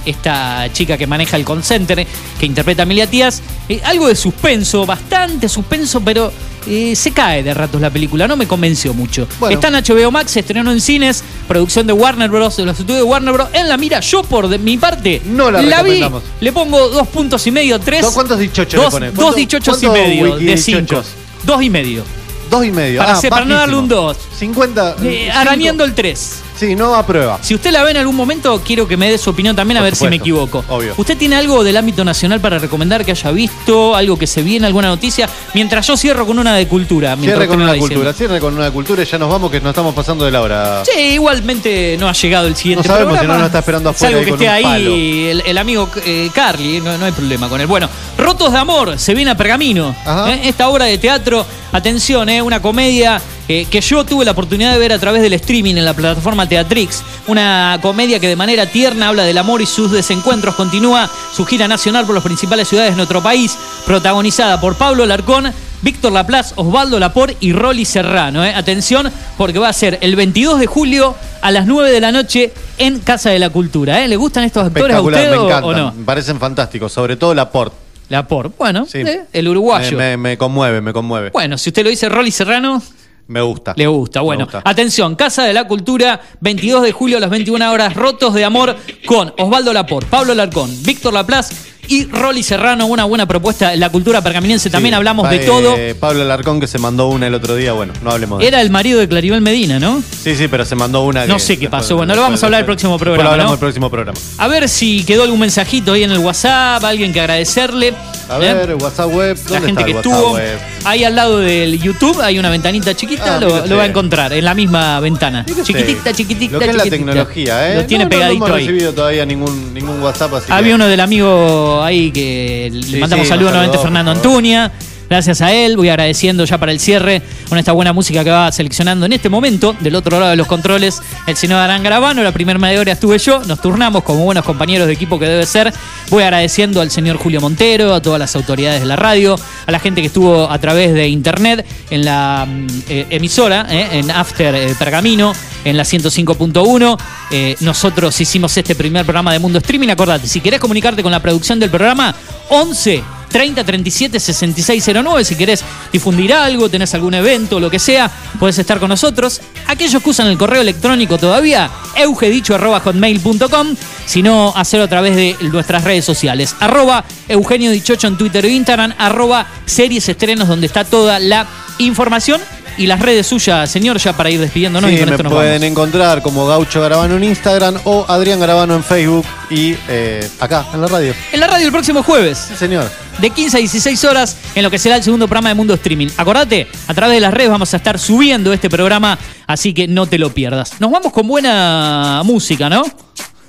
esta chica que maneja el call center, que interpreta a Emilia Tías. Eh, algo de suspenso, bastante suspenso, pero eh, se cae de ratos la película, no me convenció mucho. Está en HBO Max, se estrenó en cines, producción de Warner Bros., de los estudios de Warner Bros. En la mira, yo por de mi parte No la vi, recomendamos. le pongo dos puntos y medio, tres. ¿Dos- cuántos dichochos le Dos, pones? dos ¿Cuánto- dichochos y medio de cinco. Dos y medio. Dos y medio. Para, Ah, para no darle un bajísimo. 2. 50. Eh, arañando el 3. Sí, no aprueba. Si usted la ve en algún momento, quiero que me dé su opinión también a Por ver si me equivoco. obvio. ¿Usted tiene algo del ámbito nacional para recomendar que haya visto? ¿Algo que se viene? ¿Alguna noticia? Mientras yo cierro con una de cultura. Cierre con una diciendo. cultura, cierre con una cultura y ya nos vamos que nos estamos pasando de la hora. Sí, igualmente no ha llegado el siguiente No sabemos si programa. no nos está esperando afuera Salvo ahí que con esté ahí el amigo eh, Carly, no, no hay problema con él. Bueno, Rotos de Amor, se viene a Pergamino. ¿eh? Esta obra de teatro, atención, eh, una comedia eh, que yo tuve la oportunidad de ver a través del streaming en la plataforma Teatrix. Una comedia que de manera tierna habla del amor y sus desencuentros. Continúa su gira nacional por las principales ciudades de nuestro país, protagonizada por Pablo Larcón. Víctor Laplace, Osvaldo Lapor y Rolly Serrano. ¿eh? Atención, porque va a ser el 22 de julio a las 9 de la noche en Casa de la Cultura. ¿eh? ¿Le gustan estos actores a usted me o- encantan. o no? Me parecen fantásticos, sobre todo Laporte. Laporte, bueno, Sí. eh, el uruguayo. Me, me- me conmueve, me conmueve. Bueno, si usted lo dice Rolly Serrano, Me gusta. le gusta. Bueno, gusta. atención, Casa de la Cultura, 22 de julio a las 21 horas, Rotos de Amor con Osvaldo Lapor, Pablo Larcón, Víctor Laplace y Rolly Serrano. Una buena propuesta la cultura pergaminense. También Sí, hablamos de todo. eh, Pablo Alarcón que se mandó una el otro día, bueno, no hablemos de Era el marido de Claribel Medina, ¿no? Sí, sí, pero se mandó una. No que- sé qué pasó. Bueno, lo vamos a hablar el próximo programa, lo hablamos ¿no? el próximo programa. A ver si quedó algún mensajito ahí en el WhatsApp, alguien que agradecerle. A ¿eh? ver, WhatsApp web. La ¿dónde gente está que estuvo web? ahí al lado del YouTube, hay una ventanita chiquita, Ah, lo, va a encontrar en la misma ventana. Chiquitita, chiquitita, Lo que es la tecnología, ¿eh? Lo tiene No, no, pegadito No hemos ahí. recibido todavía ningún, ningún WhatsApp así. Había que- uno del amigo ahí que le mandamos saludos nuevamente, saludó, Fernando. Antuña. Gracias a él, voy agradeciendo ya para el cierre con esta buena música que va seleccionando en este momento. Del otro lado de los controles, el señor Arán Garabano. La primera media hora estuve yo. Nos turnamos como buenos compañeros de equipo que debe ser. Voy agradeciendo al señor Julio Montero, a todas las autoridades de la radio, a la gente que estuvo a través de internet en la mm, eh, emisora, eh, en After eh, Pergamino, en la 105.1. Eh, nosotros hicimos este primer programa de Mundo Streaming. Acordate, si querés comunicarte con la producción del programa, 11 30 37 6609. Si querés difundir algo, tenés algún evento, lo que sea, podés estar con nosotros. Aquellos que usan el correo electrónico todavía, eugedicho.hotmail.com. Si no, hacerlo a través de nuestras redes sociales. Arroba Eugenio Dichocho en Twitter e Instagram. Arroba Series Estrenos, donde está toda la información. Y las redes suyas, señor, ya para ir despidiéndonos y Sí, con me esto nos pueden vamos. encontrar como Gaucho Garabano en Instagram o Adrián Garabano en Facebook y eh, acá, en la radio. En la radio el próximo jueves. Sí, señor. de 15 a 16 horas en lo que será el segundo programa de Mundo Streaming. Acordate, a través de las redes vamos a estar subiendo este programa, así que no te lo pierdas. Nos vamos con buena música, ¿no?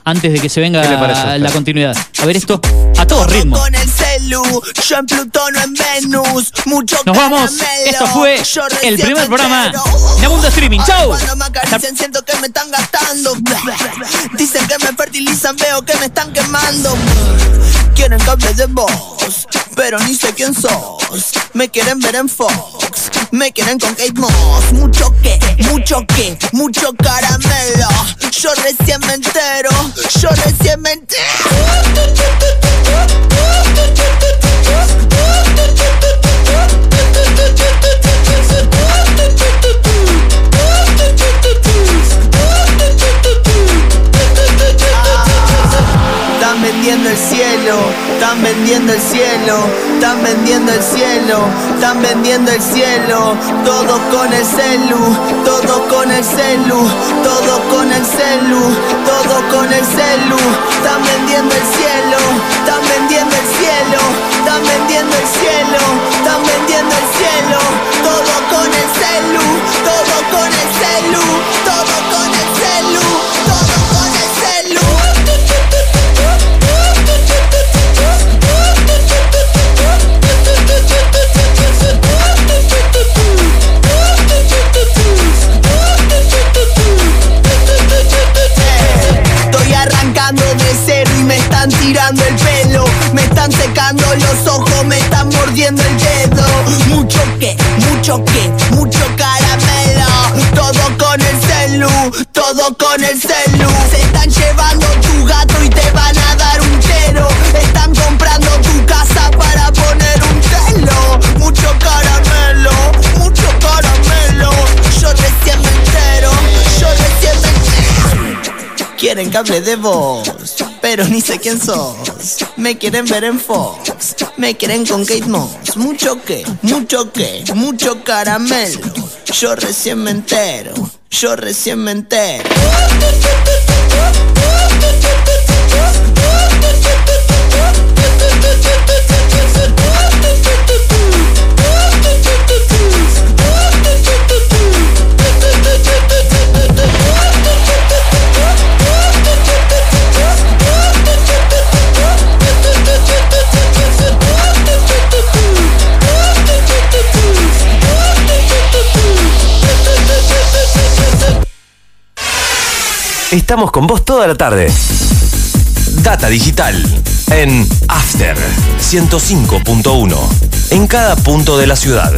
Antes de que se venga ¿Qué le parece a usted? la continuidad. A ver esto a todo ritmo. Nos vamos. Esto fue el primer me programa de Mundo Streaming. ¡Chau! Cuando me acarician siento que me están gastando. Dicen que me fertilizan, veo que me están quemando. Quieren que de vos, pero ni sé quién sos. Me quieren ver en Fox, me quieren con Kate Moss. Mucho que, mucho que, mucho caramelo. Yo recién me entero, yo recién me Están vendiendo el cielo, están vendiendo el cielo, están vendiendo el cielo, están vendiendo el cielo, todo con el celu, todo con el celu, todo con el celu, todo con el celu, están vendiendo el cielo, están vendiendo el cielo, están vendiendo el cielo, están vendiendo el cielo, todo con el celu, todo con el celu, todo con el tirando el pelo. Me están secando los ojos, me están mordiendo el dedo. Mucho que, mucho que, mucho caramelo. Todo con el celu, todo con el celu. Se están llevando tu gato y te van a dar un chero. Están comprando tu casa para poner un telo. Mucho caramelo, mucho caramelo. Yo recién me entero, yo recién me entero. Quieren que hable de vos, pero ni sé quién sos. Me quieren ver en Fox, me quieren con Kate Moss. Mucho que, mucho que, mucho caramelo. Yo recién me entero, yo recién me entero. Estamos con vos toda la tarde. Data Digital en After 105.1 en cada punto de la ciudad.